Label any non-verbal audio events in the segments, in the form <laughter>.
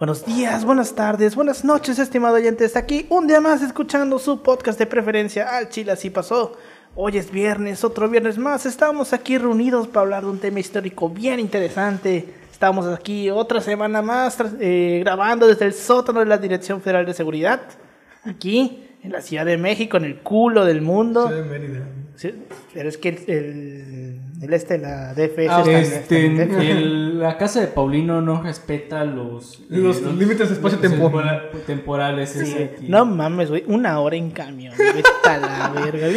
Buenos días, buenas tardes, buenas noches, estimado oyente. Está aquí un día más escuchando su podcast de preferencia. Al Chile así pasó. Hoy es viernes, otro viernes más. Estamos aquí reunidos para hablar de un tema histórico bien interesante. Estamos aquí otra semana más eh, grabando desde el sótano de la Dirección Federal de Seguridad. Aquí, en la Ciudad de México, en el culo del mundo. Soy de Mérida. Sí, pero es que el, el, el este, la DFS Ah, está en- este, está en Texas. el- <laughs> la casa de Paulino no respeta los, Los límites de espacio-tiempo. tempora- temporales. Sí, ese aquí. no mames, güey. Una hora en camión. Vete a la verga.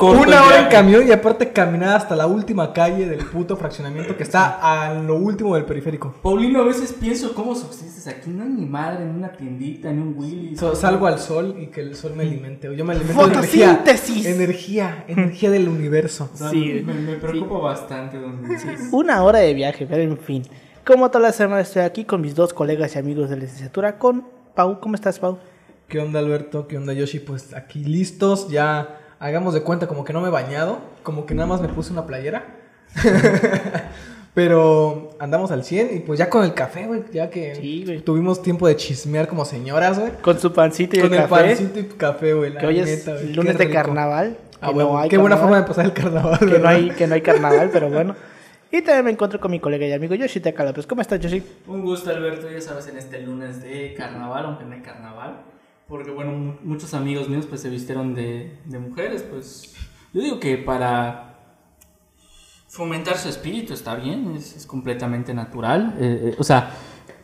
una hora en camión y aparte caminar hasta la última calle del puto fraccionamiento que está a lo último del periférico. Paulino, a veces pienso cómo subsistes aquí. No hay ni madre, ni una tiendita, ni un Willy. So- salgo al sol y que el sol me alimente. Yo me alimento de energía. Fotosíntesis. Energía, energía del universo. Sí. me, me preocupa bastante. Donde, <laughs> Una hora de viaje, pero en fin. Como toda la semana estoy aquí con mis dos colegas y amigos de licenciatura, con Pau. ¿Cómo estás, Pau? ¿Qué onda Alberto? ¿Qué onda Yoshi? Pues aquí listos, ya hagamos de cuenta como que no me he bañado, como que nada más me puse una playera. <laughs> Pero andamos al 100 y pues ya con el café, güey, ya que Sí, tuvimos tiempo de chismear como señoras, güey. Con su pancito y Con el el café. pancito y café, güey. la que hoy es neta, lunes qué de carnaval. Ah, que bueno, no hay qué buena forma de pasar el carnaval, que no, hay, que no hay carnaval, pero bueno. <laughs> Y también me encuentro con mi colega y amigo Yoshi López. ¿Cómo estás, Yoshi? Un gusto, Alberto, ya sabes, en este lunes de carnaval, aunque no hay carnaval. Porque, bueno, mu- muchos amigos míos pues se vistieron de, de mujeres, pues yo digo que para fomentar su espíritu está bien, es, es completamente natural. eh, eh, o sea,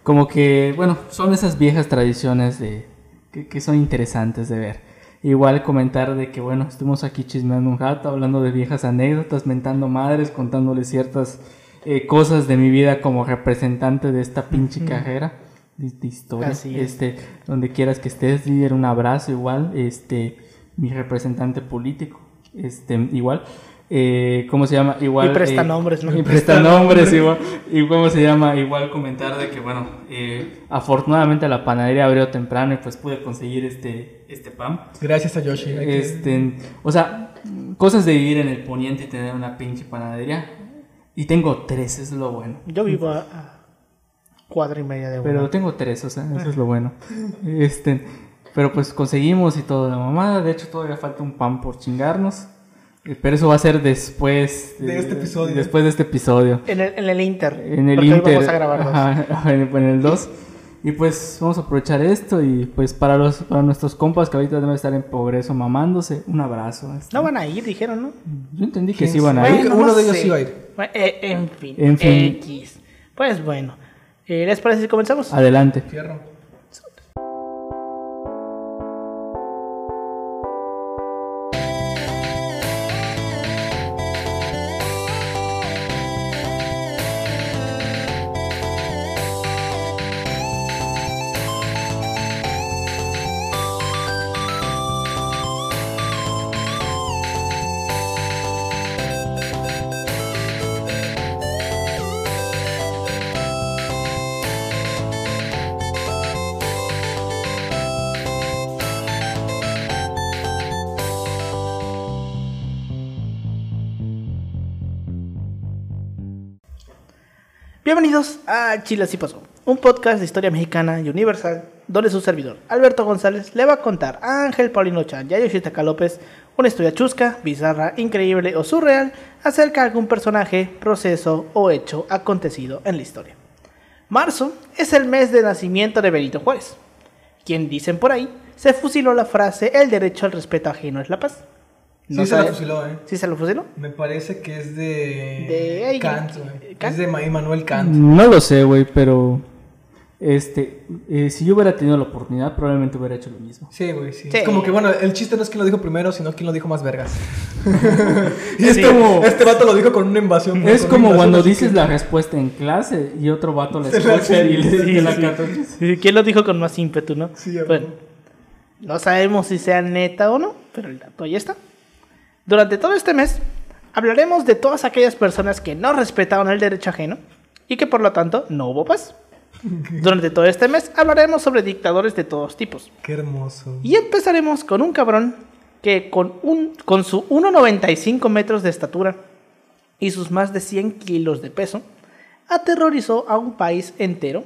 como que, bueno, son esas viejas tradiciones de, que, que son interesantes de ver. Igual comentar de que, bueno, estuvimos aquí chismeando un rato, hablando de viejas anécdotas, mentando madres, contándoles ciertas eh, cosas de mi vida como representante de esta pinche carrera de, de historia. Así es. Este, donde quieras que estés, líder, un abrazo igual, este, mi representante político, este, igual. Eh, ¿Cómo se llama? Igual. Y presta eh, nombres, ¿no? <laughs> Y presta nombres, igual. ¿Y cómo se llama? Igual comentar de que, bueno, eh, afortunadamente la panadería abrió temprano y pues pude conseguir este, este pan. Gracias a Yoshi. Este, o sea, cosas de vivir en el poniente y tener una pinche panadería. Y tengo tres, es lo bueno. Yo vivo a, a cuadra y media de una. Pero tengo tres, o sea, eso es lo bueno. Este, pero pues conseguimos y todo la mamada. De hecho, todavía falta un pan por chingarnos. Eh, Pero eso va a ser después De este episodio. Después de este episodio. En el, en el Inter. En el porque hoy Inter. vamos a grabar dos. ajá, en en el 2. Y pues vamos a aprovechar esto. Y pues para los para nuestros compas que ahorita deben estar en progreso mamándose, un abrazo. No van a ir, dijeron, ¿no? Yo entendí que ¿Quién sí iban a ir. Bueno, uno de ellos iba a ir. Bueno, eh, en fin. En fin. X. Pues bueno. Eh, ¿Les parece si comenzamos? Adelante. Fierro. Bienvenidos a Chile Así Pasó, un podcast de historia mexicana y universal, donde su servidor, Alberto González, le va a contar a Ángel Paulino Chan y a Yoshitaka López una historia chusca, bizarra, increíble o surreal acerca de algún personaje, proceso o hecho acontecido en la historia. Marzo es el mes de nacimiento de Benito Juárez, quien dicen por ahí se fusiló la frase el derecho al respeto ajeno es la paz. Sí se la fusiló, eh. ¿Sí se lo fusiló? Me parece que es de, De Kant, güey. Es de Ma- Immanuel Kant. No lo sé, güey, pero. Este. eh, si yo hubiera tenido la oportunidad, probablemente hubiera hecho lo mismo. Sí, güey, sí. Sí. Es como que, bueno, el chiste no es quién lo dijo primero, sino quién lo dijo más vergas. <laughs> y Es este, como- este vato lo dijo con una invasión. Es como invasión cuando dices que- la respuesta en clase y otro vato la escucha y le la. Sí, ¿Quién lo dijo con más ímpetu, no? Sí, bueno, no sabemos si sea neta o no, pero el dato ahí está. Durante todo este mes hablaremos de todas aquellas personas que no respetaron el derecho ajeno y que por lo tanto no hubo paz. <laughs> Durante todo este mes hablaremos sobre dictadores de todos tipos. Qué hermoso. Y empezaremos con un cabrón que con, un, con su 1,95 metros de estatura y sus más de 100 kilos de peso, aterrorizó a un país entero,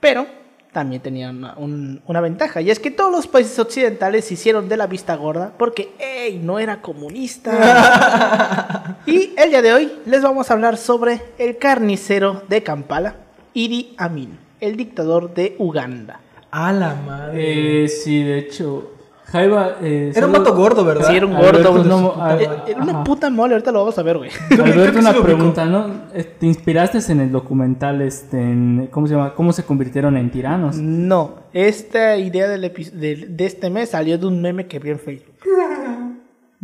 pero también tenía una, un- una ventaja. Y es que todos los países occidentales se hicieron de la vista gorda porque, ¡ey! No era comunista. <laughs> y el día de hoy les vamos a hablar sobre el carnicero de Kampala, Idi Amin, el dictador de Uganda. A la madre. Eh, sí, de hecho, Jaiba... eh, Era un solo- vato gordo, ¿verdad? Sí, era un Alberto, gordo. no, un- a- eh, Era una ajá. puta mole, ahorita lo vamos a ver, güey. <laughs> Alberto, una pregunta, ¿no? Eh, ¿Te inspiraste en el documental, este, en- ¿cómo se llama? ¿Cómo se convirtieron en tiranos? No, esta idea del de, de este mes salió de un meme que vi en Facebook. <laughs>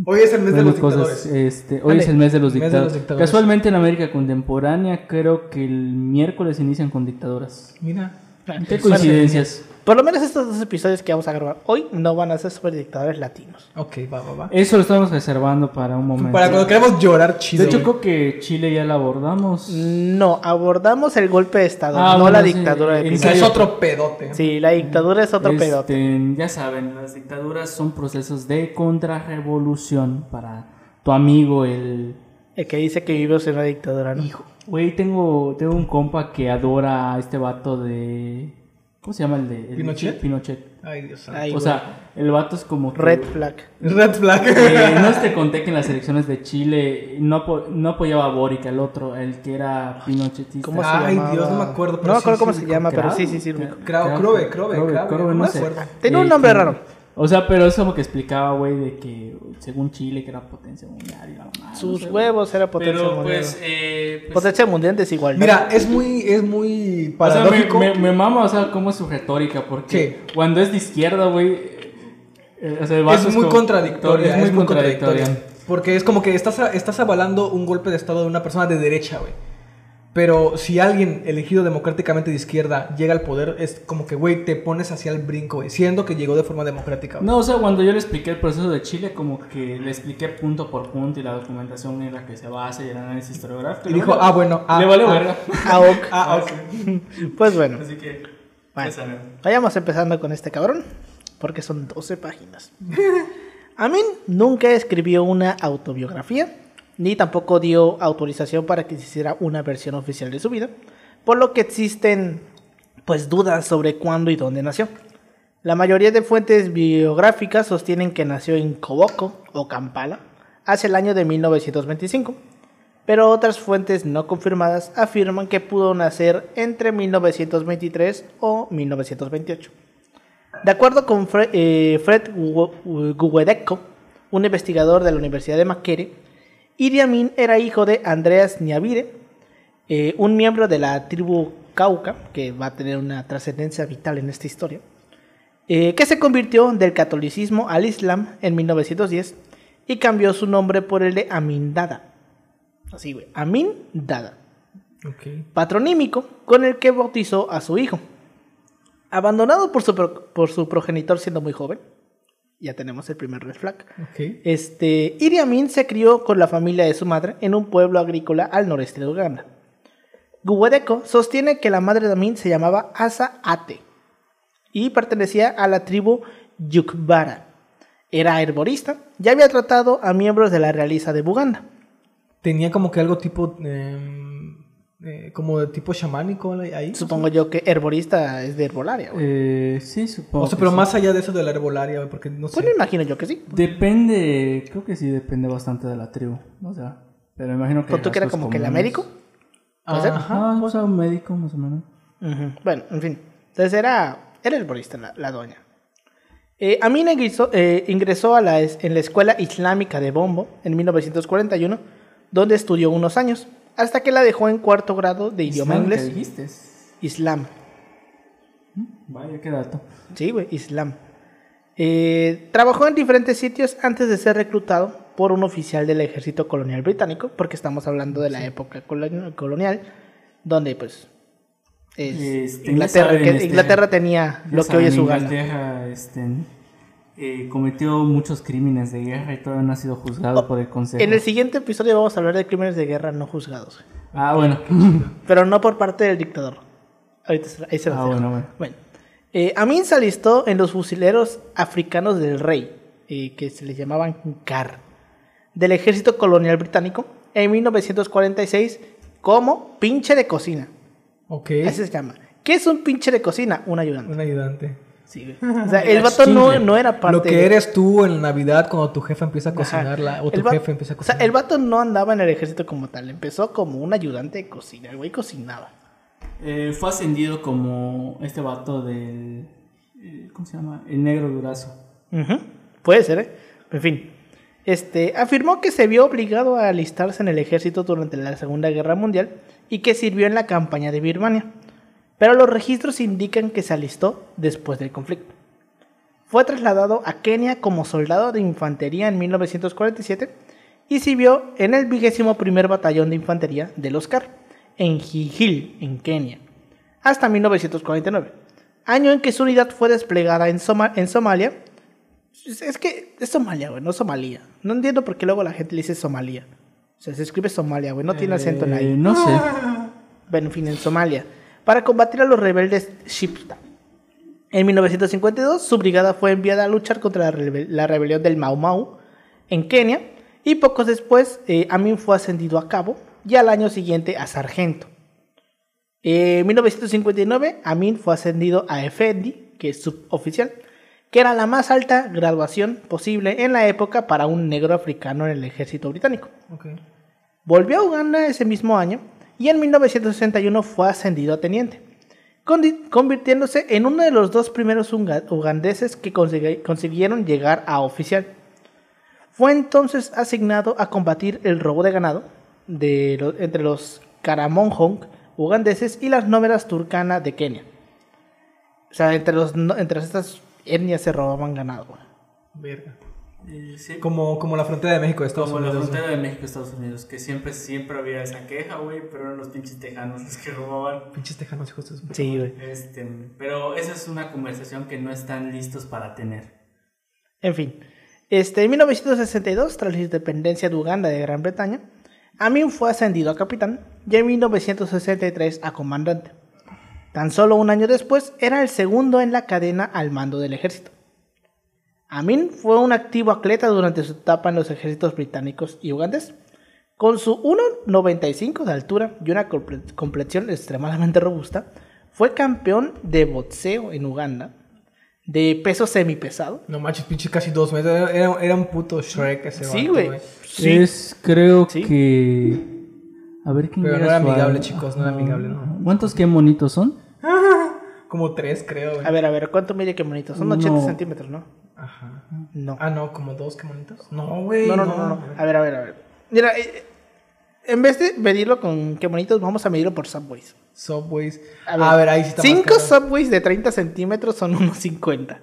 Hoy es el mes de los cosas, dictadores. este, hoy es el mes de los Mes de dictadores. los dictadores. Casualmente en América contemporánea creo que el miércoles inician con dictaduras. Mira. Qué coincidencias. Por lo menos estos dos episodios que vamos a grabar hoy no van a ser sobre dictadores latinos. Ok, va, va, va. Eso lo estamos reservando para un momento. Para cuando queramos llorar de chido. hecho, güey. creo que Chile ya la abordamos. No, abordamos el golpe de Estado, Ah, no bueno, la sí, dictadura de Pinochet. es otro pedote. Sí, la dictadura es otro Este, pedote. Ya saben, las dictaduras son procesos de contrarrevolución para tu amigo el... El que dice que vivimos en una dictadura, ¿no? Hijo, güey, tengo, tengo un compa que adora a este vato de... ¿Cómo se llama el de? el ¿Pinochet? Pinochet. Ay, Dios santo. Ay, o güey. sea, el vato es como... que- Red flag. Red flag. Eh, no te conté que en las elecciones de Chile no, apo- no apoyaba a Boric, el otro, el que era pinochetista. ¿Cómo se Ay, llamaba? Dios, no me acuerdo, pero No me acuerdo sí, cómo sí, se llama, pero sí, sí, sí. Krove, Krave, Krove, no no me sé. acuerdo. Tiene un Eh, nombre raro. O sea, pero es como que explicaba, güey, de que según Chile, que era potencia mundial y la mamá. Sus no sé, huevos era potencia Pero mundial. pues, eh, pues, Potencia mundial desigualdad. Mira, es muy, es muy o sea, me, paradójico. me, me mama, o sea, cómo es su retórica, porque Sí. cuando es de izquierda, güey, eh, o sea, el es muy como- contradictoria. Es muy contradictoria. Porque es como que estás, estás avalando un golpe de estado de una persona de derecha, güey. Pero si alguien elegido democráticamente de izquierda llega al poder, es como que, güey, te pones hacia el brinco, güey, siendo que llegó de forma democrática. güey. No, o sea, cuando yo le expliqué el proceso de Chile, como que le expliqué punto por punto y la documentación en la que se basa y el análisis historiográfico. Y dijo, ah, bueno, ah, le valió ah. verga. Ah, ok. <laughs> Ah, ok. Pues bueno, Así que, Bueno. vayamos empezando con este cabrón, porque son 12 páginas. <laughs> Amin nunca escribió una autobiografía, ni tampoco dio autorización para que se hiciera una versión oficial de su vida, por lo que existen pues dudas sobre cuándo y dónde nació. La mayoría de fuentes biográficas sostienen que nació en Koboko o Kampala hacia el año de 1925, pero otras fuentes no confirmadas afirman que pudo nacer entre 1923 o 1928. De acuerdo con eh, Fred Guedecco, un investigador de la Universidad de Makerere, Idi Amin era hijo de Andreas Niabire, eh, un miembro de la tribu Cauca, que va a tener una trascendencia vital en esta historia, eh, que se convirtió del catolicismo al islam en 1910 y cambió su nombre por el de Amin Dada. Así, güey, Amin Dada patronímico con el que bautizó a su hijo. Abandonado por su, por su progenitor siendo muy joven, ya tenemos el primer red flag. Este, Idi Amin se crió con la familia de su madre en un pueblo agrícola al noreste de Uganda. Guwedeko sostiene que la madre de Amin se llamaba Asa Ate y pertenecía a la tribu Yukbara. Era herborista y había tratado a miembros de la realeza de Buganda. Tenía como que algo tipo. em, eh, como de tipo chamánico ahí. Supongo yo que herborista es de herbolaria. güey. Eh, sí, supongo. O sea, pero sí. más allá de eso de la herbolaria, güey, porque no sé. Pues me imagino yo que sí. Depende, creo que sí depende bastante de la tribu. O sea, pero imagino que. ¿Tú que era como que el. Américo? ¿Puede ser? Ajá, o sea, un médico más o menos. Bueno, en fin. Entonces era, era herborista la, la doña. Eh, Amin ingresó, eh, ingresó a la, en la escuela islámica de Bombo en 1941, donde estudió unos años, hasta que la dejó en cuarto grado de idioma Islam, ¿qué inglés. dijiste? Islam. Vaya, qué dato. Sí, güey, Islam. Eh, trabajó en diferentes sitios antes de ser reclutado por un oficial del ejército colonial británico, porque estamos hablando de la época colon- colonial, donde pues es Este, Inglaterra, que este, Inglaterra tenía lo que hoy es este, eh, cometió muchos crímenes de guerra y todavía no ha sido juzgado por el Consejo. En el siguiente episodio vamos a hablar de crímenes de guerra no juzgados, Ah, bueno. <laughs> pero no por parte del dictador. Ahorita se- ahí se Ah, bueno, bueno. Bueno, eh, Amin se alistó en los fusileros africanos del rey, eh, que se les llamaban CAR, del ejército colonial británico en 1946 como pinche de cocina. Ok. Así se llama. ¿Qué es un pinche de cocina? Un ayudante. Un ayudante. Sí, güey. O sea, <laughs> el vato no, no era parte Lo que de- eres tú en Navidad cuando tu jefa empieza a Ajá. cocinarla o tu va- jefe empieza a O sea, cocinar. el vato no andaba en el ejército como tal. Empezó como un ayudante de cocina. El güey cocinaba. Eh, fue ascendido como este vato del. eh, ¿Cómo se llama? El negro durazo. Puede ser, ¿eh? En fin. Este, afirmó que se vio obligado a alistarse en el ejército durante la Segunda Guerra Mundial y que sirvió en la campaña de Birmania. Pero los registros indican que se alistó después del conflicto. Fue trasladado a Kenia como soldado de infantería en 1947 y sirvió en el vigésimo primer batallón de infantería del Oscar, en Gigil, en Kenia, hasta 1949, año en que su unidad fue desplegada en, Soma- en Somalia. Es es que es Somalia, güey, no Somalia. No entiendo por qué luego la gente le dice Somalia. O sea, se escribe Somalia, güey, no tiene acento en la Eh. No sé. Bueno, en fin, en Somalia, para combatir a los rebeldes Shipta. En 1952, su brigada fue enviada a luchar contra la, rebe- la rebelión del Mau Mau en Kenia, y pocos después eh, Amin fue ascendido a cabo y al año siguiente a sargento. En 1959, Amin fue ascendido a Effendi, que es suboficial, que era la más alta graduación posible en la época para un negro africano en el ejército británico. Volvió a Uganda ese mismo año y en 1961 fue ascendido a teniente, convirtiéndose en uno de los dos primeros ugandeses que consiguieron llegar a oficial. Fue entonces asignado a combatir el robo de ganado de entre los Karamonjong ugandeses y las nómadas turkana de Kenia. O sea, entre, los, entre estas etnias se robaban ganado. Verga. Eh, sí. Como, como la frontera de México, Estados Como la Unidos. frontera de México Estados Unidos, que siempre, siempre había esa queja, güey, pero eran los pinches tejanos los que robaban. Pinches tejanos, hijos de su- Sí, güey. Este, pero esa es una conversación que no están listos para tener. En fin, este, en 1962, tras la independencia de Uganda de Gran Bretaña, Amin fue ascendido a capitán y en 1963 a comandante. Tan solo un año después, era el segundo en la cadena al mando del ejército. Amin fue un activo atleta durante su etapa en los ejércitos británicos y ugandés. Con su 1,95 de altura y una comple- complexión extremadamente robusta, fue campeón de boxeo en Uganda, de peso semipesado No manches, pinches casi dos metros. Era, era un puto Shrek ese Sí, güey. Sí. Es, creo Sí. que. A ver quién Pero no era amigable, chicos, no era amigable, no. ¿Cuántos qué monitos son? <laughs> Como tres, creo, güey. A ver, a ver, ¿cuánto mide qué bonito? Son 80 No. centímetros, ¿no? Ajá. No. Ah, no, como dos, qué bonitos. No, güey. no, no, no, no, no. A ver, a ver, a ver. Mira, eh, en vez de medirlo con qué bonitos, vamos a medirlo por subways. Subways. A ver, ahí sí está más 5 caro. subways de 30 centímetros son unos 50.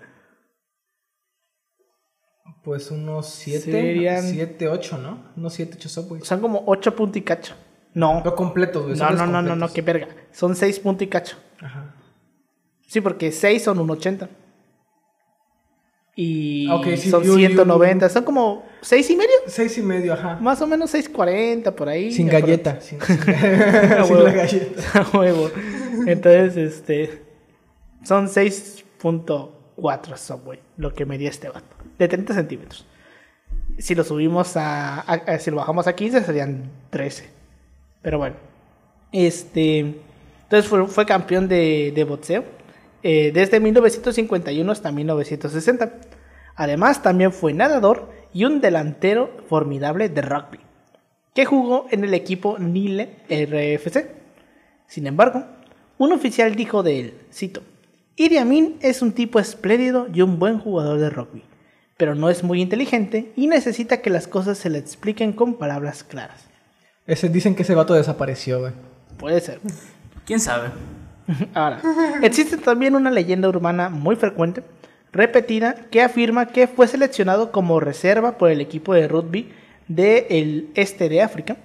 Pues unos siete. Serían- Siete, ocho, ¿no? Unos siete, ocho Subways. Son como 8 punto y cacho. No. No completos, güey. No, no, no, no, no, qué verga. Son 6 punto y cacho. Ajá. Sí, porque 6 son un 80. Y sí, son yo- yo- 190. Son como 6 y medio. Seis y medio, ajá. Más o menos 6.40 por ahí. Sin galleta. Sin, <laughs> la galleta. <laughs> A huevo. Entonces, este. Son 6.4 Subway, lo que medía este vato. De 30 centímetros. Si lo subimos a, a- a- Si lo bajamos a 15, serían 13. Pero bueno. Este. Entonces fue, fue campeón de, de boxeo. Eh, desde 1951 hasta 1960. Además, también fue nadador y un delantero formidable de rugby que jugó en el equipo Nile RFC. Sin embargo, un oficial dijo de él, cito, Idi Amin es un tipo espléndido y un buen jugador de rugby, pero no es muy inteligente y necesita que las cosas se le expliquen con palabras claras. Ese, dicen que ese vato desapareció, güey. Puede ser. ¿Quién sabe? Ahora, existe también una leyenda urbana muy frecuente, repetida, que afirma que fue seleccionado como reserva por el equipo de rugby del este de África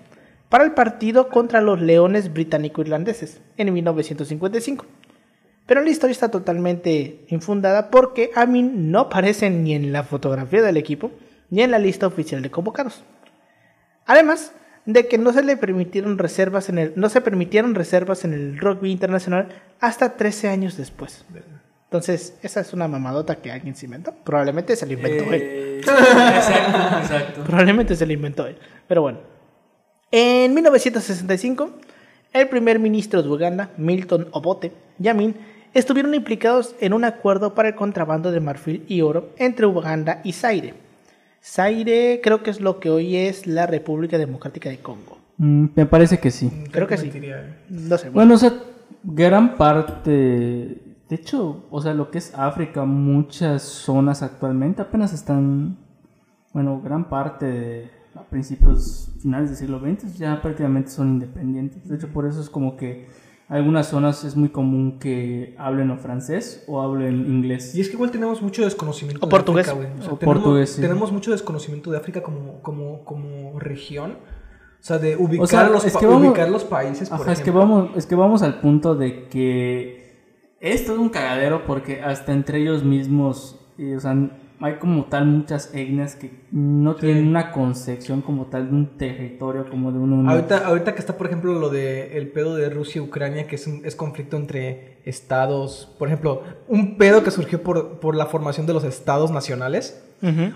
para el partido contra los Leones británico-irlandeses en 1955. Pero la historia está totalmente infundada porque Amin no aparece ni en la fotografía del equipo ni en la lista oficial de convocados. Además de que no se le permitieron reservas en el no se permitieron reservas en el rugby internacional hasta 13 años después. Entonces, esa es una mamadota que alguien se inventó. Probablemente se la inventó él. Eh, exacto, exacto. <laughs> Probablemente se lo inventó él. Pero bueno. En 1965, el primer ministro de Uganda, Milton Obote, y Amin estuvieron implicados en un acuerdo para el contrabando de marfil y oro entre Uganda y Zaire. Zaire creo que es lo que hoy es la República Democrática de Congo. Mm, me parece que sí. Creo que sí. Eh. No sé. Bueno, o sea, gran parte, de hecho, o sea, lo que es África, muchas zonas actualmente apenas están, bueno, gran parte de, a principios, finales del siglo XX ya prácticamente son independientes. De hecho, por eso es como que algunas zonas es muy común que hablen o francés o hablen inglés. Y es que igual tenemos mucho desconocimiento O de portugués. África, güey. O sea, O tenemos, portugués, sí. tenemos mucho desconocimiento de África como, como, como región. O sea, de ubicar, O sea, los, es pa- que vamos- ubicar los países. por Ajá, es que vamos, es que vamos al punto de que esto es un cagadero porque hasta entre ellos mismos, eh, o sea, hay como tal muchas etnias que no tienen una concepción como tal de un territorio, como de un... un- Ahorita, ahorita que está, por ejemplo, lo de el pedo de Rusia y Ucrania, que es, un- es conflicto entre estados. Por ejemplo, un pedo que surgió por, por la formación de los estados nacionales.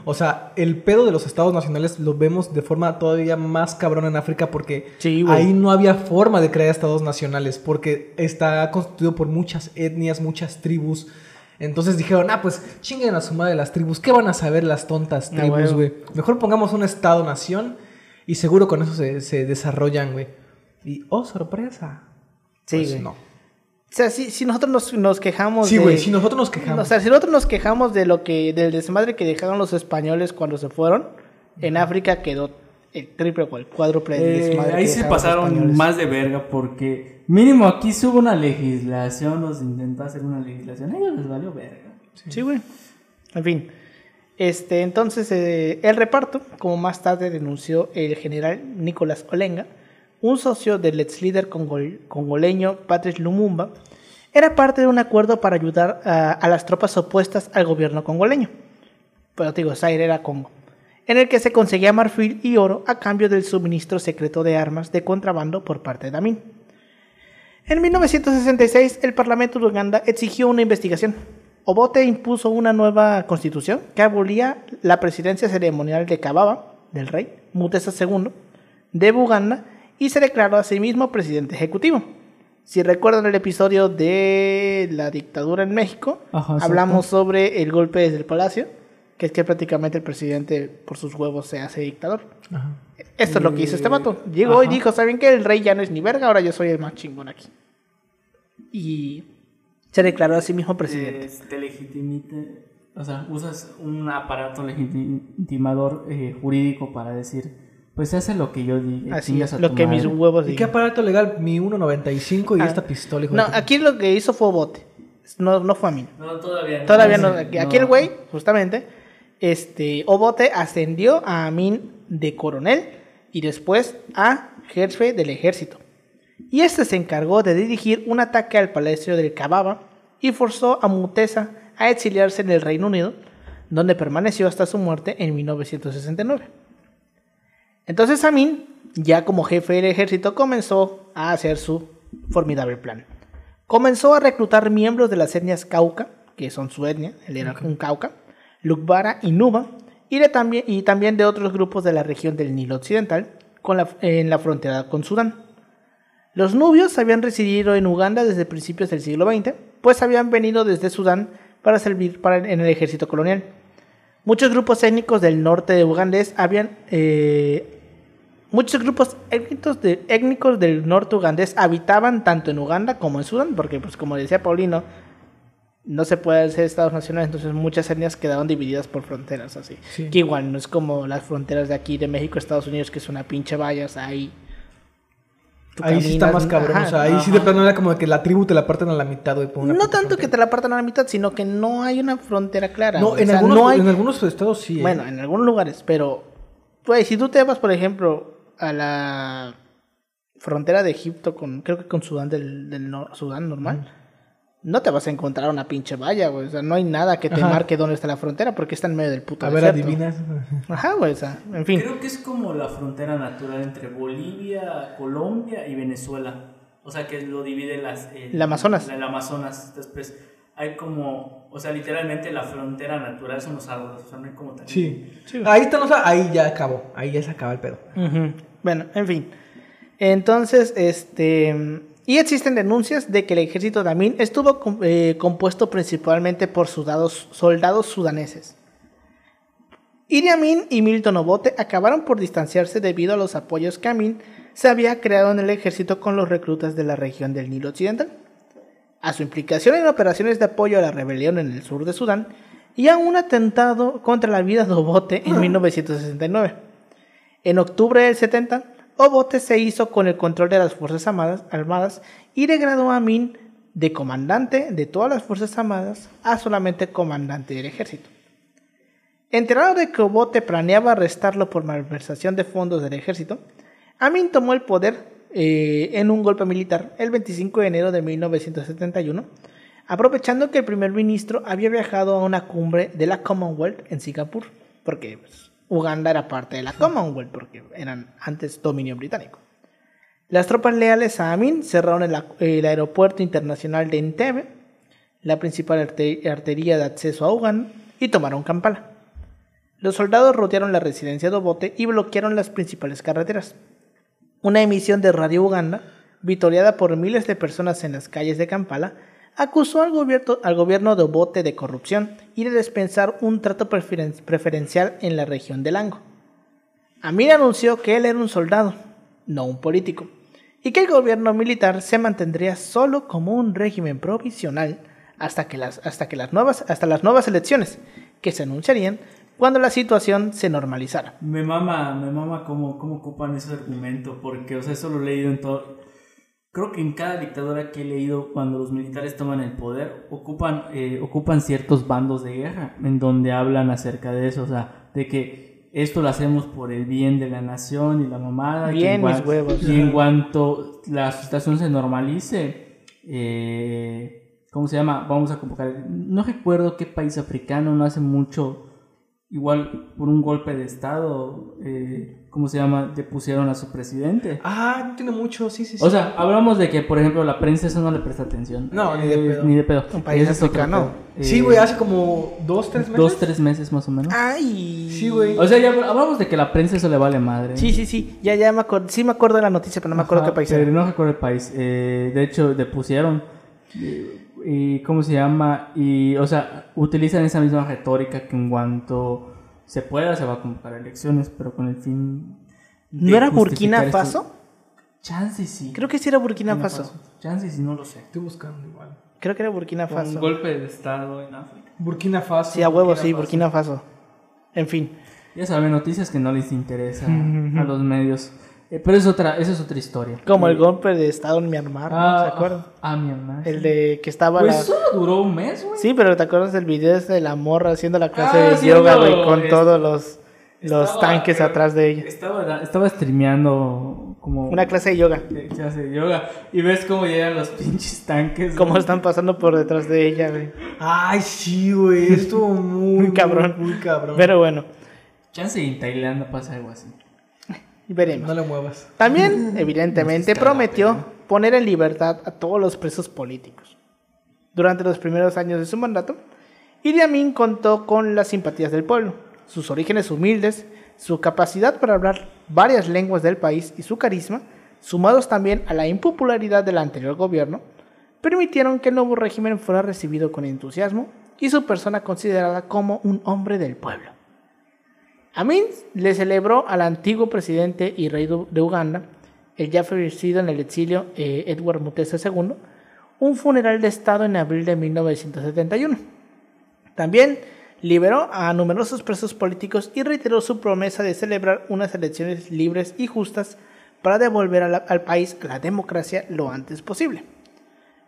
O sea, el pedo de los estados nacionales lo vemos de forma todavía más cabrón en África porque Sí, ahí no había forma de crear estados nacionales porque está constituido por muchas etnias, muchas tribus. Entonces dijeron, ah, pues chinguen a su madre las tribus. ¿Qué van a saber las tontas tribus, güey? Mejor pongamos un estado-nación y seguro con eso se, se desarrollan, güey. Y, oh, sorpresa. Sí, Pues no. O sea, si, si nosotros nos, nos quejamos Sí, güey, si nosotros nos quejamos. O sea, si nosotros nos quejamos de lo que del desmadre que dejaron los españoles cuando se fueron, en África quedó el triple o el cuádruple de Eh, desmadre ahí se pasaron más de verga porque mínimo aquí se hubo una legislación, los intentó hacer una legislación, a ellos les valió verga. Sí, güey. En fin. Este, entonces, eh, el reparto, como más tarde denunció el general Nicolás Olenga, un socio del ex líder congol- congoleño Patrice Lumumba, era parte de un acuerdo para ayudar a, a las tropas opuestas al gobierno congoleño. Pero te digo, Zaire era Congo. En el que se conseguía marfil y oro a cambio del suministro secreto de armas de contrabando por parte de Amin. En 1966, el Parlamento de Uganda exigió una investigación. Obote impuso una nueva constitución que abolía la presidencia ceremonial de Kababa, del rey, Mutesa II, de Buganda, y se declaró a sí mismo presidente ejecutivo. Si recuerdan el episodio de la dictadura en México, Ajá, hablamos sobre el golpe desde el palacio, que es que prácticamente el presidente por sus huevos se hace dictador. Ajá. Esto es lo que hizo este vato. Llegó y Ajá. dijo, ¿saben qué? El rey ya no es ni verga, ahora yo soy el más chingón aquí. Y se declaró a sí mismo presidente. Eh, te legitimite, o sea, usas un aparato legitimador eh, jurídico para decir, pues se hace lo que yo diga. Así chingas es, a lo que mis madre. huevos ¿Y qué digan. aparato legal? Mi 1.95 y Ah, esta pistola, hijo No, de aquí lo que hizo fue bote. No, no fue a mí. No, todavía no. Todavía no. Aquí aquí el güey, justamente, este, Obote ascendió a Amin de coronel y después a jefe del ejército. Y este se encargó de dirigir un ataque al palacio del Kababa y forzó a Mutesa a exiliarse en el Reino Unido, donde permaneció hasta su muerte en 1969. Entonces Amin, ya como jefe del ejército, comenzó a hacer su formidable plan. Comenzó a reclutar miembros de las etnias Cauca, que son su etnia, él era un Cauca, Lukbara y Nuba, y, también, de otros grupos de la región del Nilo Occidental, en la frontera con Sudán. Los nubios habían residido en Uganda desde principios del siglo XX, pues habían venido desde Sudán para servir en el ejército colonial. Muchos grupos étnicos del norte de ugandés habían... eh, muchos grupos étnicos, étnicos del norte ugandés habitaban tanto en Uganda como en Sudán, porque pues como decía Paulino, no se puede hacer estados nacionales, entonces muchas etnias quedaron divididas por fronteras así. Sí. Que igual no es como las fronteras de aquí de México, Estados Unidos, que es una pinche valla, o sea, ahí... Ahí sí está más cabrón. ajá, o sea, ahí sí de plano era como que la tribu te la parten a la mitad, güey. por una no tanto que te la partan a la mitad, sino que no hay una frontera clara. No, güey. en, O sea, algunos, no hay- en algunos estados sí. ¿eh? Bueno, en algunos lugares, pero pues si tú te vas, por ejemplo, a la frontera de Egipto con creo que con Sudán del, del Sudán normal, no te vas a encontrar una pinche valla, güey, o sea, no hay nada que te Ajá. marque dónde está la frontera porque está en medio del puto a ver, desierto. adivinas. Ajá, güey, o sea, en fin. Creo que es como la frontera natural entre Bolivia, Colombia y Venezuela. O sea, que lo divide las... el, El Amazonas. El Amazonas. Después hay como... O sea, literalmente la frontera natural son los árboles. O sea, no hay como tal... Sí. Sí. Ahí está, o sea, ahí ya acabó. Ahí ya se acaba el pedo. Ujú. Bueno, en fin. Entonces, este, Y existen denuncias de que el ejército de Amin estuvo eh, compuesto principalmente por soldados, soldados sudaneses. Idi Amin y Milton Obote acabaron por distanciarse debido a los apoyos que Amin se había creado en el ejército con los reclutas de la región del Nilo Occidental, a su implicación en operaciones de apoyo a la rebelión en el sur de Sudán y a un atentado contra la vida de Obote en 1969. En octubre del 70, Obote se hizo con el control de las Fuerzas Armadas, y degradó a Amin de comandante de todas las Fuerzas Armadas a solamente comandante del ejército. Enterado de que Obote planeaba arrestarlo por malversación de fondos del ejército, Amin tomó el poder eh, en un golpe militar el 25 de enero de 1971, aprovechando que el primer ministro había viajado a una cumbre de la Commonwealth en Singapur, porque pues, Uganda era parte de la Commonwealth, porque eran antes dominio británico. Las tropas leales a Amin cerraron el, aeropuerto internacional de Entebbe, la principal arte- arteria de acceso a Uganda, y tomaron Kampala. Los soldados rodearon la residencia de Obote y bloquearon las principales carreteras. Una emisión de Radio Uganda, vitoreada por miles de personas en las calles de Kampala, acusó al gobierno, al gobierno de Obote de corrupción y de dispensar un trato preferen- preferencial en la región de Lango. Amin anunció que él era un soldado, no un político, y que el gobierno militar se mantendría solo como un régimen provisional hasta que las, hasta que las, nuevas, hasta las nuevas elecciones, que se anunciarían cuando la situación se normalizara. Me mama, me mama cómo, cómo ocupan ese argumento, porque, eso lo he leído en todo. Creo que en cada dictadura que he leído, cuando los militares toman el poder, ocupan, eh, ocupan ciertos bandos de guerra, en donde hablan acerca de eso, o sea, de que esto lo hacemos por el bien de la nación y la mamada. Bien, mis huevos. Y en cuanto la situación se normalice, eh, ¿cómo se llama? Vamos a convocar. No recuerdo qué país africano, no hace mucho igual por un golpe de estado, eh, ¿cómo se llama? Depusieron a su presidente. Ah, no tiene mucho, sí, sí, sí. O sea, hablamos de que, por ejemplo, la prensa eso no le presta atención. No, ni de Eh, pedo. Ni de pedo. Un país Ese es otro africano. pedo. sí, Eh, güey, hace como dos, tres meses. Dos, tres meses más o menos. ¡Ay! Sí, güey. O sea, ya hablamos de que la prensa eso le vale madre. Sí, sí, sí. Ya, ya me acuerdo. Sí me acuerdo de la noticia, pero no me acuerdo Ajá, qué país pero era. no recuerdo el país. Eh, de hecho, depusieron. Y, ¿Cómo se llama? Y, o sea, utilizan esa misma retórica que en cuanto se pueda se va a convocar elecciones, pero con el fin. de ¿No era Burkina esto. Faso? Chance sí. Creo que sí era Burkina Faso. Chance sí, no lo sé. Estoy buscando igual. Creo que era Burkina Fue un Faso. golpe de estado en África. Burkina Faso. Sí, a huevo, sí, Faso. Burkina Faso. En fin. Ya saben, noticias que no les interesa <laughs> a los medios. Eh, pero es otra, esa es otra historia. Como el golpe de estado en Myanmar, ¿no? ah, ¿se acuerdan? Ah, mi hermano. El de que estaba Pues la... solo duró un mes, güey. Sí, pero ¿te acuerdas del video ese de la morra haciendo la clase Ah, de sí, yoga, no, güey, con es- todos los, los Estaba- tanques atrás de ella? Estaba, estaba streameando como Una clase de yoga. clase de yoga y ves cómo llegan los <laughs> pinches tanques. Cómo güey. están pasando por detrás de ella, güey. Ay, sí, güey. Estuvo muy, <laughs> Muy cabrón. Muy, muy cabrón. Pero bueno, Chance en Tailandia pasa algo así. Veremos. No le muevas. También, <laughs> evidentemente, prometió poner en libertad a todos los presos políticos. Durante los primeros años de su mandato, Idi Amin contó con las simpatías del pueblo, sus orígenes humildes, su capacidad para hablar varias lenguas del país y su carisma, sumados también a la impopularidad del anterior gobierno, permitieron que el nuevo régimen fuera recibido con entusiasmo y su persona considerada como un hombre del pueblo. Amin le celebró al antiguo presidente y rey de Uganda, el ya fallecido en el exilio eh, Edward Mutesa II, un funeral de Estado en abril de 1971. También liberó a numerosos presos políticos y reiteró su promesa de celebrar unas elecciones libres y justas para devolver al país la democracia lo antes posible.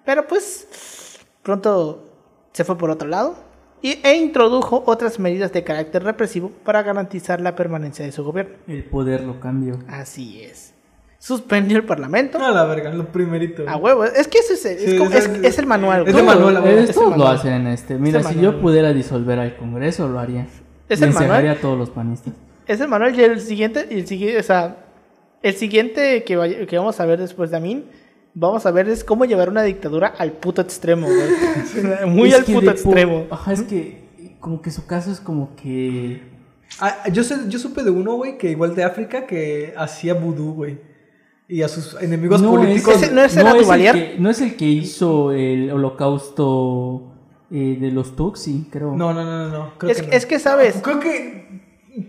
Pero pues pronto se fue por otro lado e introdujo otras medidas de carácter represivo para garantizar la permanencia de su gobierno. El poder lo cambió. Así es. Suspendió el parlamento. No, la verga, lo primerito. A huevo. Es que ese es, el- es Sí, como- es- es- es el manual. es el manual, a huevo. Es el todos lo hacen este. Mira, si manual. yo pudiera disolver al Congreso, lo haría. Es el manual. encerraría a todos los panistas. Es el manual y el siguiente, y el siguiente, o sea, el siguiente que, vaya- que vamos a ver después de Amin, vamos a ver es cómo llevar una dictadura al puto extremo, güey. <laughs> <laughs> Muy Es al puto extremo. Ajá, es que como que su caso es como que... Ah, yo, sé, yo supe de uno, güey, que igual de África, que hacía vudú, güey. y a sus enemigos No, políticos. Ese no es- el que, no es el que hizo el holocausto eh, de los Tuxi, creo. No, no, no, no, no. Creo Es, que no. es que, ¿sabes? Creo que.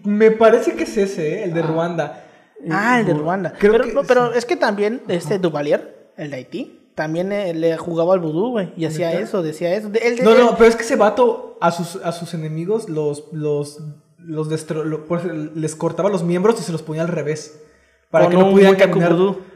Me parece que es ese, ¿eh? el de Ah. Ruanda. Ah, el de Eh, Ruanda. creo pero, que no, pero sí. es que también este Duvalier, el de Haití, también eh, le jugaba al vudú, güey. Y hacía ¿Neta? eso, decía eso. De- él- No, no, pero es que ese vato a sus, a sus enemigos los, los, los destro- lo- les cortaba los miembros y se los ponía al revés. Para Con que no un pudieran caminar.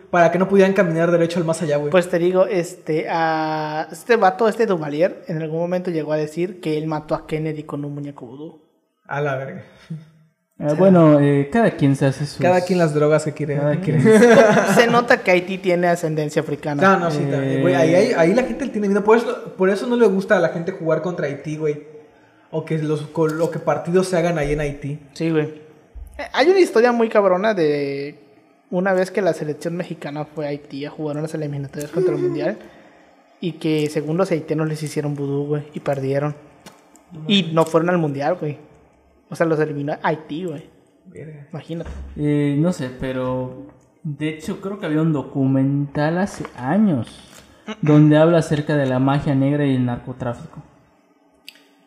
Para que no pudieran caminar derecho al más allá, güey. Pues te digo, este, a este vato, este Duvalier, en algún momento llegó a decir que él mató a Kennedy con un muñeco vudú. A la verga. <laughs> Eh, bueno, eh, cada quien se hace sus... Cada quien las drogas que quiere. cada quien- <laughs> Se nota que Haití tiene ascendencia africana. No, no, sí, Eh, también, güey. Ahí, ahí, ahí la gente tiene miedo. Por eso, por eso no le gusta a la gente jugar contra Haití, güey. O que los con- o que partidos se hagan ahí en Haití. Sí, güey. Eh, Hay una historia muy cabrona de una vez que la selección mexicana fue a Haití a jugar unas eliminatorias contra el Mundial y que según los haitianos les hicieron vudú, güey, y perdieron. Y no fueron al Mundial, güey. O sea, los eliminó Haití, güey. Verga. Imagínate. Eh, no sé, pero de hecho creo que había un documental hace años donde habla acerca de la magia negra y el narcotráfico.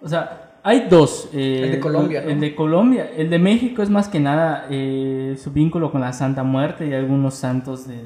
O sea, hay dos. eh, El de Colombia, ¿no? El de Colombia. El de México es más que nada eh, su vínculo con la Santa Muerte y algunos santos de,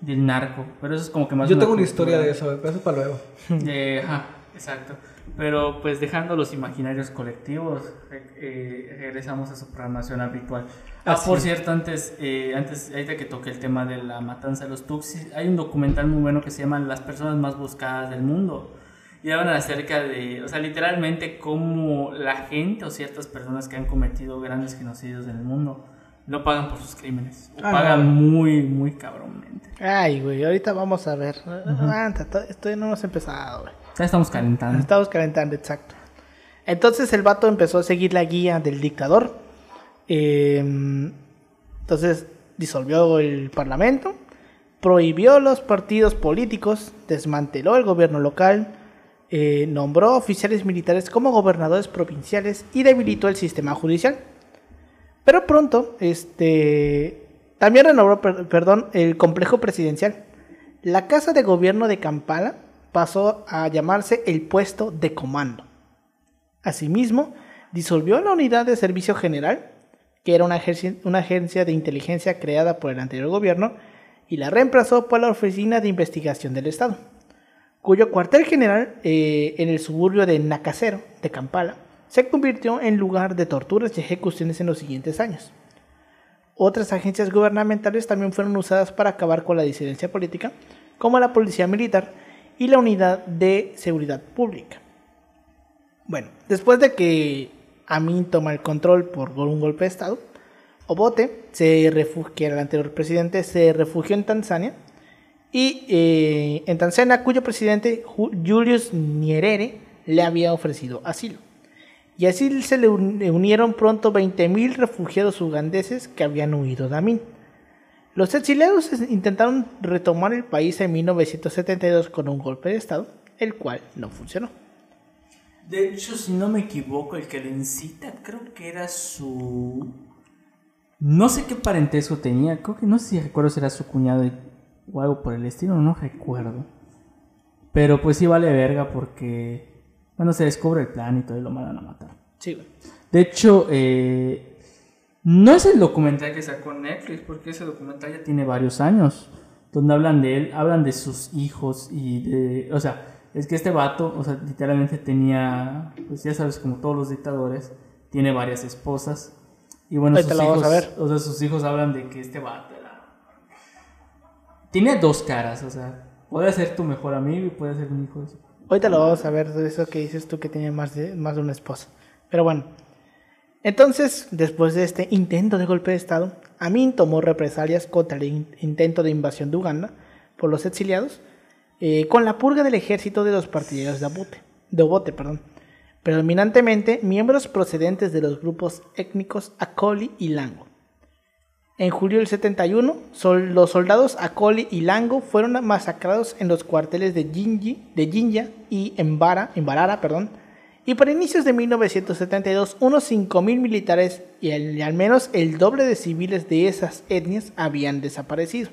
del narco. Pero eso es como que más... Yo tengo una historia de eso, pero eso es para luego. Eh, ajá, exacto. Pero pues dejando los imaginarios colectivos, re- eh, regresamos a su programación habitual. Ah, por cierto, antes, eh, antes, ahorita que toqué el tema de la matanza de los Tuxis, hay un documental muy bueno que se llama Las personas más buscadas del mundo. Y hablan acerca de, o sea, literalmente cómo la gente o ciertas personas que han cometido grandes genocidios en el mundo no pagan por sus crímenes. O Ah, pagan no. muy, muy cabronmente. Ay, güey, ahorita vamos a ver. Aguanta, to- esto no hemos empezado, güey. Estamos calentando. Estamos calentando, exacto. Entonces el vato empezó a seguir la guía del dictador. Eh, entonces disolvió el parlamento, prohibió los partidos políticos, desmanteló el gobierno local, eh, nombró oficiales militares como gobernadores provinciales y debilitó el sistema judicial. Pero pronto, este, también per- perdón, el complejo presidencial. La casa de gobierno de Kampala pasó a llamarse el puesto de comando. Asimismo, disolvió la unidad de servicio general, que era una, agencia- de inteligencia creada por el anterior gobierno, y la reemplazó por la Oficina de Investigación del Estado, cuyo cuartel general eh, en el suburbio de Nakasero, de Kampala, se convirtió en lugar de torturas y ejecuciones en los siguientes años. Otras agencias gubernamentales también fueron usadas para acabar con la disidencia política, como la Policía Militar y la Unidad de Seguridad Pública. Bueno, después de que Amin toma el control por un golpe de Estado, Obote, se refu- que era el anterior presidente, se refugió en Tanzania y eh, en Tanzania, cuyo presidente Ju- Julius Nyerere le había ofrecido asilo. Y así se le unieron pronto 20.000 refugiados ugandeses que habían huido de Amin. Los exiliados intentaron retomar el país en 1972 con un golpe de Estado, el cual no funcionó. De hecho, si no me equivoco, el que le incita, creo que era su. No sé qué parentesco tenía, creo que no sé si recuerdo si era su cuñado o algo por el estilo, no recuerdo. Pero pues sí vale verga porque. Bueno, se descubre el plan y todo y lo mandan a matar. Sí, güey. De hecho, eh, no es el documental que sacó Netflix, porque ese documental ya tiene varios años. Donde hablan de él, hablan de sus hijos y de. O sea, es que este vato, o sea, literalmente tenía. Pues ya sabes, como todos los dictadores, tiene varias esposas. Y bueno, sus la hijos. vamos a ver. O sea, sus hijos hablan de que este vato era. Tiene dos caras, o sea, puede ser tu mejor amigo y puede ser un hijo de su. Ahorita lo vamos a ver de eso que dices tú que tenía más de, más de una esposa. Pero bueno. Entonces, después de este intento de golpe de Estado, Amin tomó represalias contra el in- intento de invasión de Uganda por los exiliados, eh, con la purga del ejército de los partidarios de Obote, de Obote, perdón, predominantemente miembros procedentes de los grupos étnicos Akoli y Lango. En julio del 71, sol- los soldados Akoli y Lango fueron masacrados en los cuarteles de Jinji, de Jinja y Embara, Embarara, perdón, y para inicios de 1972 unos 5.000 militares y, al- menos el doble de civiles de esas etnias habían desaparecido.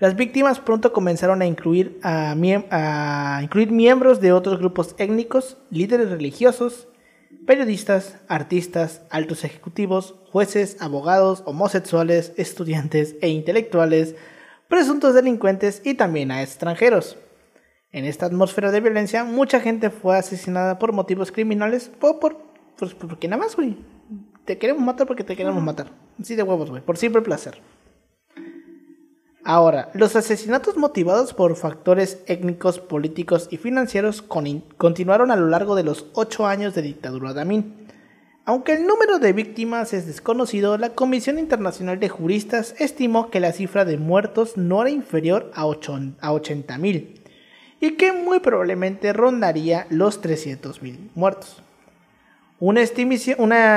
Las víctimas pronto comenzaron a incluir, a, a incluir miembros de otros grupos étnicos, líderes religiosos, periodistas, artistas, altos ejecutivos, jueces, abogados, homosexuales, estudiantes e intelectuales, presuntos delincuentes y también a extranjeros. En esta atmósfera de violencia, mucha gente fue asesinada por motivos criminales o por, pues, porque nada más, güey. Te queremos matar porque te queremos matar. Así de huevos, güey. Por simple placer. Ahora, los asesinatos motivados por factores étnicos, políticos y financieros con- continuaron a lo largo de los ocho años de dictadura de Amin. Aunque el número de víctimas es desconocido, la Comisión Internacional de Juristas estimó que la cifra de muertos no era inferior a, a 80.000 y que muy probablemente rondaría los 300.000 muertos. Una,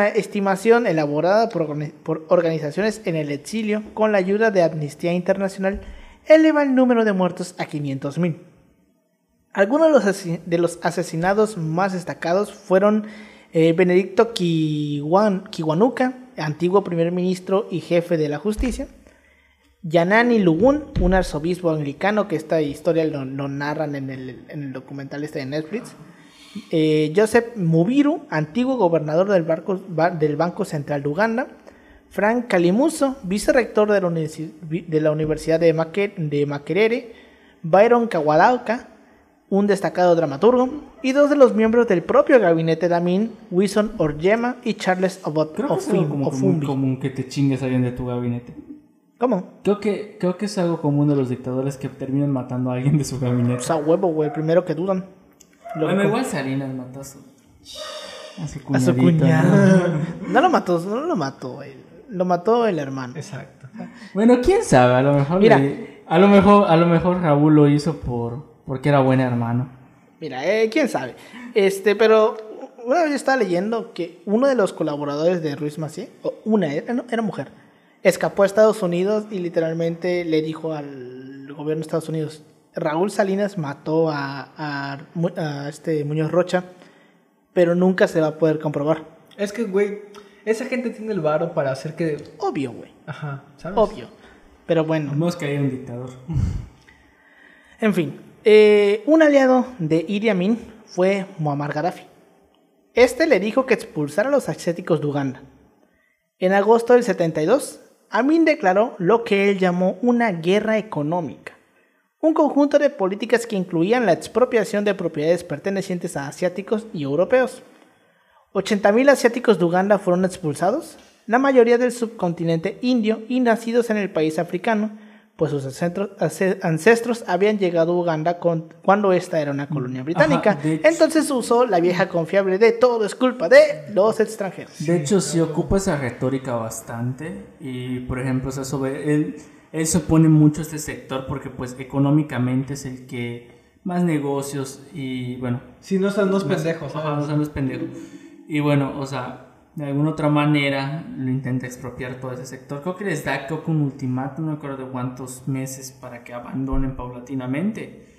estimación elaborada por, organi- por organizaciones en el exilio con la ayuda de Amnistía Internacional eleva el número de muertos a 500.000. Algunos de los, asesinados más destacados fueron eh, Benedicto Kiwan- antiguo primer ministro y jefe de la justicia, Yanani Lugun, un arzobispo anglicano, que esta historia lo, lo narran en el, en el documental este de Netflix, eh, Joseph Mubiru, antiguo gobernador del, barco- ba- del Banco Central de Uganda, Frank Kalimuso, vicerrector de la, de la Universidad de, Make- de Makerere, Byron Kawadauka, un destacado dramaturgo, y dos de los miembros del propio gabinete de Amin, Wilson Orjema y Charles Obot Creo que es algo como muy Ofumbi. común que te chingues a alguien de tu gabinete. ¿Cómo? Creo que, creo que es algo común de los dictadores que terminan matando a alguien de su gabinete. Pues a huevo, güey, primero que dudan. Bueno, igual Salinas mató a su, a su A su cuñado. <laughs> No lo mató, no lo mató, güey. Lo mató el hermano. Exacto. ¿no? Bueno, quién sabe, a lo mejor Mira. le- a lo mejor a lo mejor Raúl lo hizo por porque era buen hermano. Mira, eh, quién sabe. Este, pero una vez yo estaba leyendo que uno de los colaboradores de Ruiz Macié, o una, era, no, era mujer, escapó a Estados Unidos y literalmente le dijo al gobierno de Estados Unidos, Raúl Salinas mató a, a Mu- a este Muñoz Rocha, pero nunca se va a poder comprobar. Es que, güey, esa gente tiene el varo para hacer que. Obvio, güey. Ajá, ¿sabes? Obvio. Pero bueno. Vemos que hay un dictador. <laughs> En fin, eh, un aliado de Idi Amin fue Muammar Gaddafi. Este le dijo que expulsara a los asiáticos de Uganda. En agosto del 72, Amin declaró lo que él llamó una guerra económica, un conjunto de políticas que incluían la expropiación de propiedades pertenecientes a asiáticos y europeos. 80.000 asiáticos de Uganda fueron expulsados, la mayoría del subcontinente indio y nacidos en el país africano, pues sus ancestros, habían llegado a Uganda con- cuando esta era una colonia británica. Ajá, de hecho. Entonces usó la vieja confiable de todo es culpa de los extranjeros. De hecho, sí ocupa esa retórica bastante. Y, por ejemplo, o sea, sobre él, él se opone mucho a este sector porque, pues, económicamente es el que más negocios y, bueno... Si no son más- pendejos, Ajá, no son los pendejos. Y, bueno, o sea, de alguna otra manera lo intenta expropiar todo ese sector. Creo que les da, creo que un ultimátum, no me acuerdo de cuántos meses para que abandonen paulatinamente.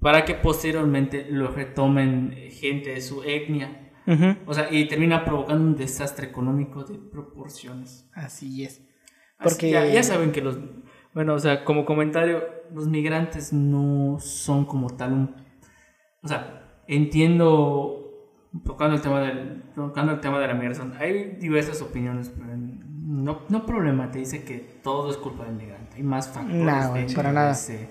Para que posteriormente lo retomen gente de su etnia. O sea, y termina provocando un desastre económico de proporciones. Así es. Así Porque ya, ya saben que los... Bueno, o sea, como comentario, los migrantes no son como tal un... O sea, entiendo, tocando el tema del, tocando el tema de la migración, hay diversas opiniones, pero no, no problematice que todo es culpa del migrante. Hay más factores No, güey, dentro para de nada. ese-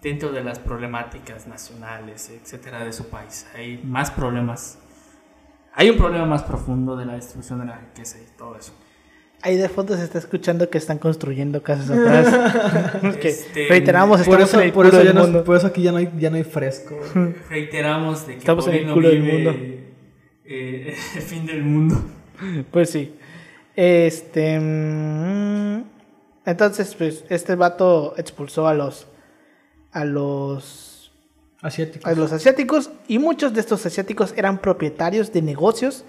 dentro de las problemáticas nacionales, etcétera, de su país. Hay más problemas. Hay un problema más profundo de la destrucción de la riqueza y todo eso. Ahí de fondo se está escuchando que están construyendo casas atrás. <laughs> que Este, reiteramos, Por estamos eso, en el por, culo eso ya del no, mundo. por eso aquí ya no hay, ya no hay fresco. <laughs> Reiteramos de que Estamos en el no culo del mundo. eh, <laughs> el fin del mundo. Pues sí. Este. mm, Entonces, pues, este vato expulsó a los. A los. Asiático. A los asiáticos. Y muchos de estos asiáticos eran propietarios de negocios,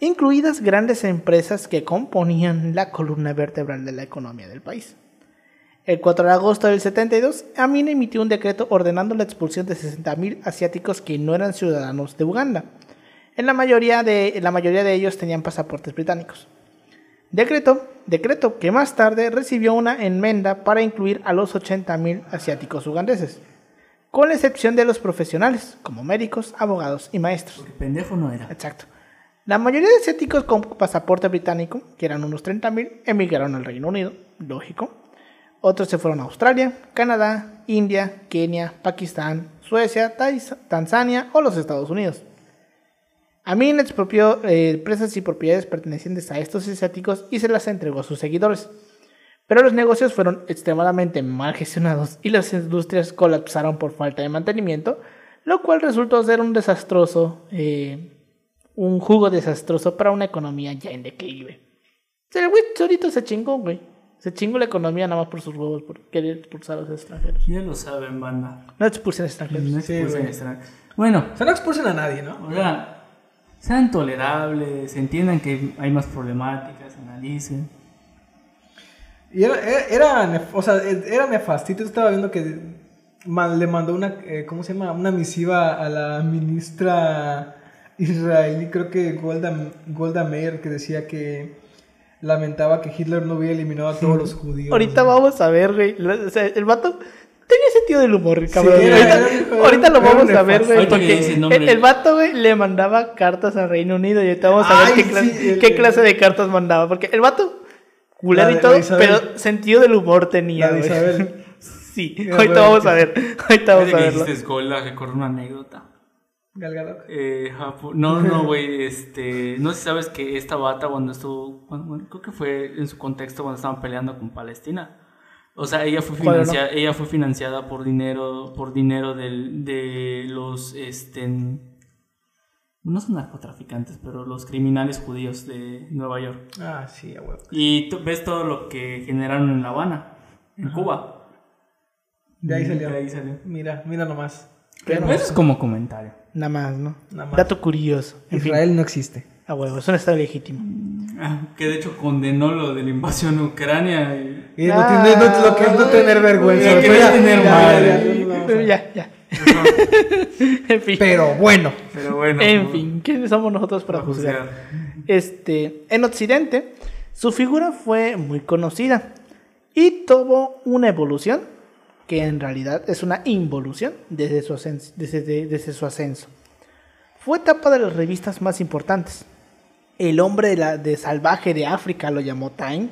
incluidas grandes empresas que componían la columna vertebral de la economía del país. El 4 de agosto del 72, Amin emitió un decreto ordenando la expulsión de 60.000 asiáticos que no eran ciudadanos de Uganda. En la mayoría de, la mayoría de ellos tenían pasaportes británicos. Decreto, decreto que más tarde recibió una enmienda para incluir a los 80.000 asiáticos ugandeses, con la excepción de los profesionales, como médicos, abogados y maestros. Porque pendejo no era. Exacto. La mayoría de asiáticos con pasaporte británico, que eran unos 30.000, emigraron al Reino Unido, lógico. Otros se fueron a Australia, Canadá, India, Kenia, Pakistán, Suecia, Tanzania o los Estados Unidos. Amin expropió eh, empresas y propiedades pertenecientes a estos asiáticos y se las entregó a sus seguidores. Pero los negocios fueron extremadamente mal gestionados y las industrias colapsaron por falta de mantenimiento, lo cual resultó ser un desastroso, eh, un jugo desastroso para una economía ya en declive. O sea, el güey solito se chingó, güey. Se chingó la economía nada más por sus huevos, por querer expulsar a los extranjeros. Ya lo saben, banda. No expulsen extranjeros. No Sí, expulsen güey. extranjeros. Bueno, O sea, no expulsen a nadie, ¿no? o sea, sean tolerables, entiendan que hay más problemáticas, analicen. Y era, era, era o sea, era nefastito. Estaba viendo que le mandó una, eh, ¿cómo se llama? Una misiva a la ministra israelí, creo que Golda, Golda Meir, que decía que lamentaba que Hitler no hubiera eliminado a todos los judíos. Ahorita vamos a ver, güey. o sea, el vato tenía sentido del humor, cabrón. Sí, era- ahorita, era- era- ahorita lo vamos a ver, güey. Porque el el, vato, güey, le mandaba cartas al Reino Unido y ahorita vamos a ver Ay, qué, clase, sí, el- qué clase de cartas mandaba. Porque el vato, culero y todo, pero sentido del humor tenía, güey. Isabel. <laughs> Sí, ahorita vamos a ver. Ahorita vamos a verlo. Golda, recuerdo una anécdota. Gal Gadot. Eh, no, no, güey, este, no sé si sabes que esta bata cuando estuvo, bueno, creo que fue en su contexto cuando estaban peleando con Palestina. O sea, ella fue financiada, ella fue financiada por dinero, por dinero del, de los, este, no son narcotraficantes, pero los criminales judíos de Nueva York. Ah, sí, a huevo. Y tú ves todo lo que generaron en La Habana, en Cuba. De ahí salió. De ahí salió. Mira, mira nomás. Eso es como comentario. Nada más, ¿no? Nada más. Dato curioso. En fin, Israel no existe. a huevo, es un estado legítimo. Ah, Que de hecho condenó lo de la invasión a Ucrania y no tiene, no- lo que es no tener vergüenza. Es tener ya, madre. ya, ya, <laughs> en fin. Pero bueno. Pero bueno. En como- fin, ¿quiénes somos nosotros para para juzgar? juzgar. Este, en Occidente, su figura fue muy conocida y tuvo una evolución que en realidad es una involución desde su ascenso. Fue etapa de las revistas más importantes. El hombre de, salvaje de África lo llamó Time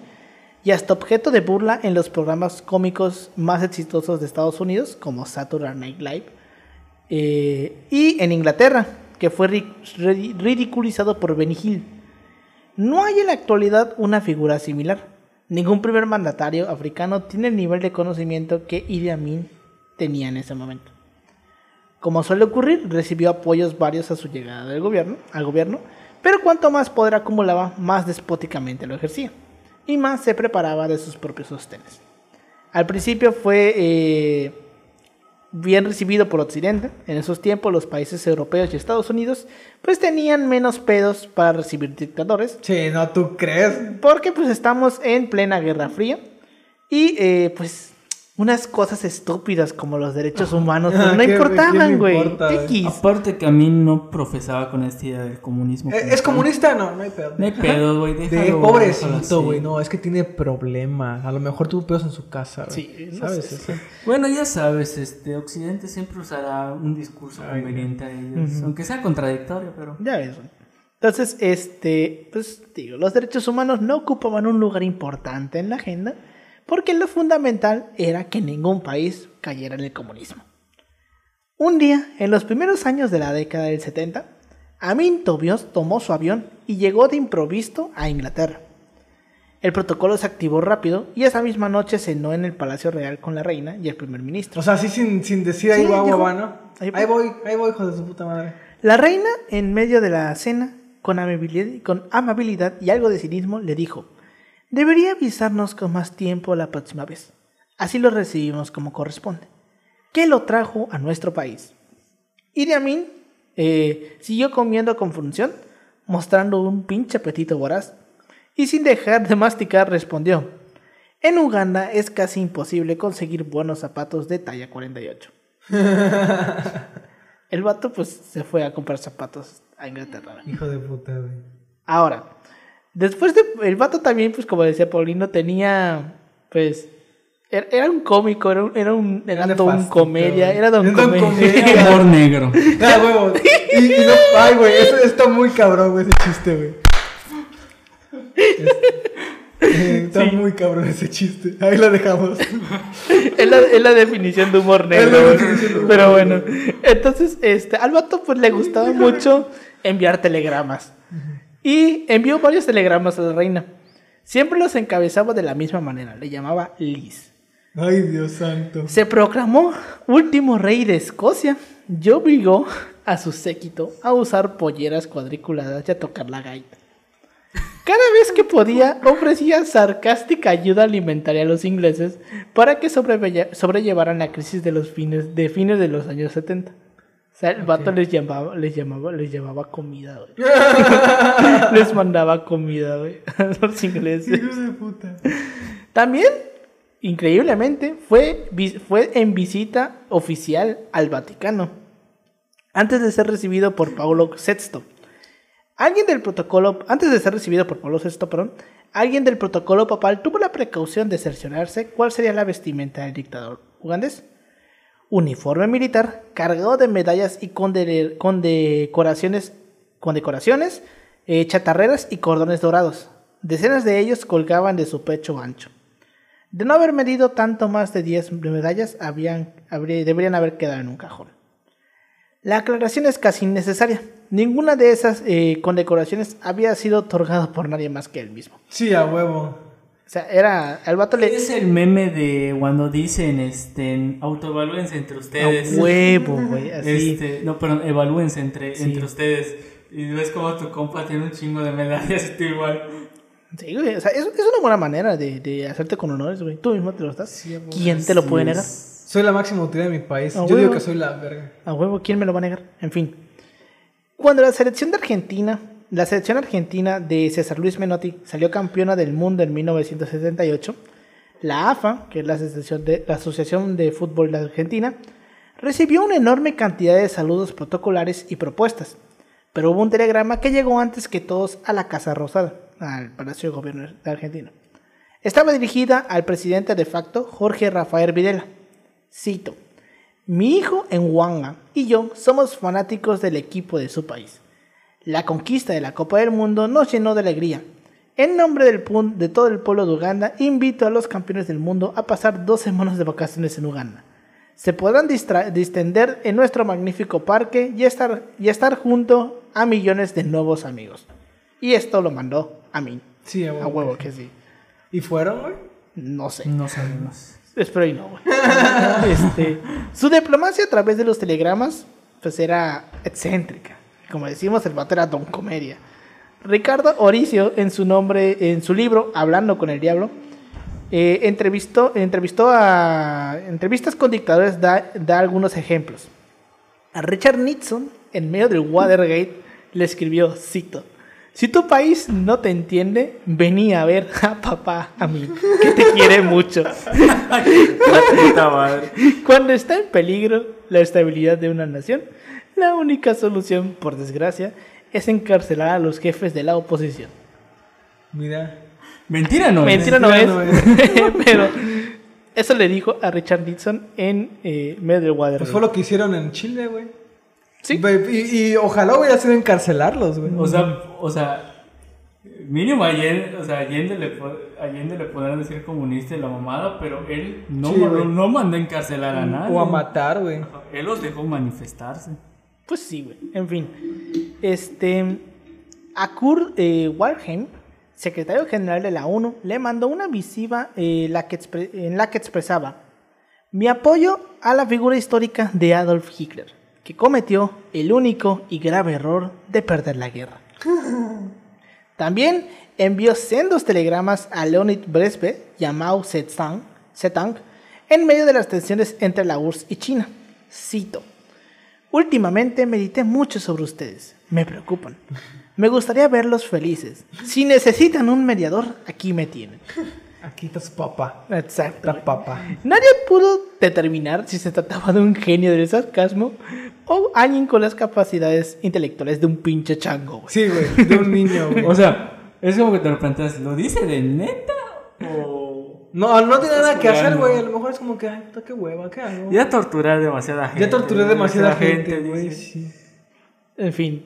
y hasta objeto de burla en los programas cómicos más exitosos de Estados Unidos como Saturday Night Live eh, y en Inglaterra, que fue ri- ri- ridiculizado por Benny Hill. No hay en la actualidad una figura similar. Ningún primer mandatario africano tiene el nivel de conocimiento que Idi Amin tenía en ese momento. Como suele ocurrir, recibió apoyos varios a su llegada del gobierno, al gobierno, pero cuanto más poder acumulaba, más despóticamente lo ejercía y más se preparaba de sus propios sostenes. Al principio fue eh, bien recibido por Occidente. En esos tiempos los países europeos y Estados Unidos pues tenían menos pedos para recibir dictadores. Sí, no, ¿tú crees? Porque pues estamos en plena Guerra Fría. Y eh, pues unas cosas estúpidas como los derechos humanos Ah, no ¿qué- quién importaban, güey. importa. Aparte que a mí no profesaba con esta idea del comunismo. ¿Eh, ¿Es comunista? No, no hay pedo. No hay pedo, güey. De pobrecito, güey. No, es que tiene problemas. A lo mejor tuvo pedos en su casa, güey. Sí, no ¿Sabes sé. eso? Bueno, ya sabes, este Occidente siempre usará un discurso Ay, conveniente a ellos, aunque sea contradictorio, pero Ya ves, güey. Entonces, este, pues digo, los derechos humanos no ocupaban un lugar importante en la agenda porque lo fundamental era que ningún país cayera en el comunismo. Un día, en los primeros años de la década del 70, Amin Tobios tomó su avión y llegó de improviso a Inglaterra. El protocolo se activó rápido y esa misma noche cenó en el Palacio Real con la reina y el primer ministro. O sea, así sin, sin decir ahí Sí, va, va, ¿no? ahí Ahí, voy. voy, ahí voy, hijo de su puta madre. La reina, en medio de la cena, con amabilidad, con amabilidad y algo de cinismo, le dijo, debería avisarnos con más tiempo la próxima vez. Así lo recibimos como corresponde. ¿Qué lo trajo a nuestro país? Idi Amin eh, siguió comiendo con función, mostrando un pinche apetito voraz, y sin dejar de masticar respondió, en Uganda es casi imposible conseguir buenos zapatos de talla 48. <laughs> El vato pues se fue a comprar zapatos a Inglaterra. Hijo de puta, güey. Ahora, Después de. El vato también, pues como decía Paulino, tenía. Pues. Era, era un cómico, era un. Era, un, era Era don comedia. Era don don comedia. comedia. Humor negro. <laughs> Ah, huevo. Y, y no, ay, güey, eso está muy cabrón, güey, ese chiste, güey. Es- eh, está Sí. muy cabrón ese chiste. Ahí lo dejamos. <laughs> es, la, es la definición de humor negro. Es la güey. definición de humor Pero bueno. Entonces, este, al vato pues le gustaba mucho enviar telegramas. Y envió varios telegramas a la reina. Siempre los encabezaba de la misma manera. Le llamaba Liz. Ay, Dios santo. Se proclamó último rey de Escocia y obligó a su séquito a usar polleras cuadriculadas y a tocar la gaita. Cada vez que podía, ofrecía sarcástica ayuda alimentaria a los ingleses para que sobrelle- sobrellevaran la crisis de los fines de, fines de los años 70. O sea, el vato les llamaba, les llamaba, les llevaba comida, güey. <laughs> les mandaba comida, güey, los ingleses. Hijo de puta. También, increíblemente, fue, fue en visita oficial al Vaticano, antes de ser recibido por Paulo VI. Alguien del protocolo, antes de ser recibido por Pablo VI, perdón, alguien del protocolo papal tuvo la precaución de cerciorarse cuál sería la vestimenta del dictador ugandés. Uniforme militar cargado de medallas y conde- condecoraciones, condecoraciones eh, chatarreras y cordones dorados. Decenas de ellos colgaban de su pecho ancho. De no haber medido tanto más de 10 medallas, habían, habría- deberían haber quedado en un cajón. La aclaración es casi innecesaria. Ninguna de esas eh, condecoraciones había sido otorgada por nadie más que él mismo. Sí, a huevo. O sea, era. Al vato le. Es el meme de cuando dicen, este, autoevalúense entre A ustedes. huevo, güey. Así. Este, no, perdón, evalúense entre, Sí. entre ustedes. Y ves como tu compa tiene un chingo de medallas y tú igual. Sí, güey. O sea, es, es una buena manera de, de hacerte con honores, güey. Tú mismo te lo das. Sí, a. ¿Quién te lo puede negar? Soy la máxima autoridad de mi país. A Yo huevo. digo que soy la verga. A huevo, ¿quién me lo va a negar? En fin. Cuando la selección de Argentina, la selección argentina de César Luis Menotti salió campeona del mundo en 1978, la AFA, que es la Asociación de, Fútbol de Argentina, recibió una enorme cantidad de saludos protocolares y propuestas. Pero hubo un telegrama que llegó antes que todos a la Casa Rosada, al Palacio de Gobierno de Argentina. Estaba dirigida al presidente de facto, Jorge Rafael Videla. Cito. Mi hijo en Huanga y yo somos fanáticos del equipo de su país. La conquista de la Copa del Mundo nos llenó de alegría. En nombre del pun- de todo el pueblo de Uganda, invito a los campeones del mundo a pasar dos semanas de vacaciones en Uganda. Se podrán distender en nuestro magnífico parque y estar, y estar junto a millones de nuevos amigos. Y esto lo mandó a mí. Sí, a huevo. A huevo que sí. ¿Y fueron, güey? No sé. No sabemos. Espero y no, güey. <laughs> Este, su diplomacia a través de los telegramas, pues era excéntrica. Como decimos, el vato era don comedia. Ricardo Oricio, en su nombre, en su libro, Hablando con el Diablo, eh, entrevistó, entrevistó a entrevistas con dictadores, da, da algunos ejemplos. A Richard Nixon, en medio del Watergate, le escribió, cito, si tu país no te entiende, vení a ver a papá, a mí, que te quiere mucho. <laughs> Cuando está en peligro la estabilidad de una nación, la única solución, por desgracia, es encarcelar a los jefes de la oposición. Mira. Mentira no. es. Mentira no mentira es, no <laughs> pero eso le dijo a Richard Nixon en eh, Watergate. Pues fue lo que hicieron en Chile, güey. Sí. Y, y ojalá hubiera sido encarcelarlos, güey. O sea, o sea, mínimo a Allende, o sea, Allende le, Allende le podrán decir comunista y la mamada, pero él no, Sí, no, no mandó a encarcelar a nadie. o a matar, güey. Él los dejó manifestarse. Pues sí, güey. En fin. Este. A Kurt eh, Waldheim, secretario general de la ONU, le mandó una misiva eh, la que expre- en la que expresaba mi apoyo a la figura histórica de Adolf Hitler, que cometió el único y grave error de perder la guerra. <laughs> También envió sendos telegramas a Leonid Brezhnev y a Mao Zedong, Zedong en medio de las tensiones entre la URSS y China. Cito. Últimamente medité mucho sobre ustedes. Me preocupan. Me gustaría verlos felices. Si necesitan un mediador, aquí me tienen. Aquí está su papá. Exacto. La papá. Nadie pudo determinar si se trataba de un genio del sarcasmo o alguien con las capacidades intelectuales de un pinche chango, güey. Sí, güey. De un niño, güey. O sea, Es como que te lo planteas, ¿lo dice de neta? O. No, no tiene nada que hacer, güey. A lo mejor es como que, ay, puta, qué hueva, ¿qué hago? Ya torturé a demasiada gente. Ya torturé demasiada gente, güey. Sí. En fin.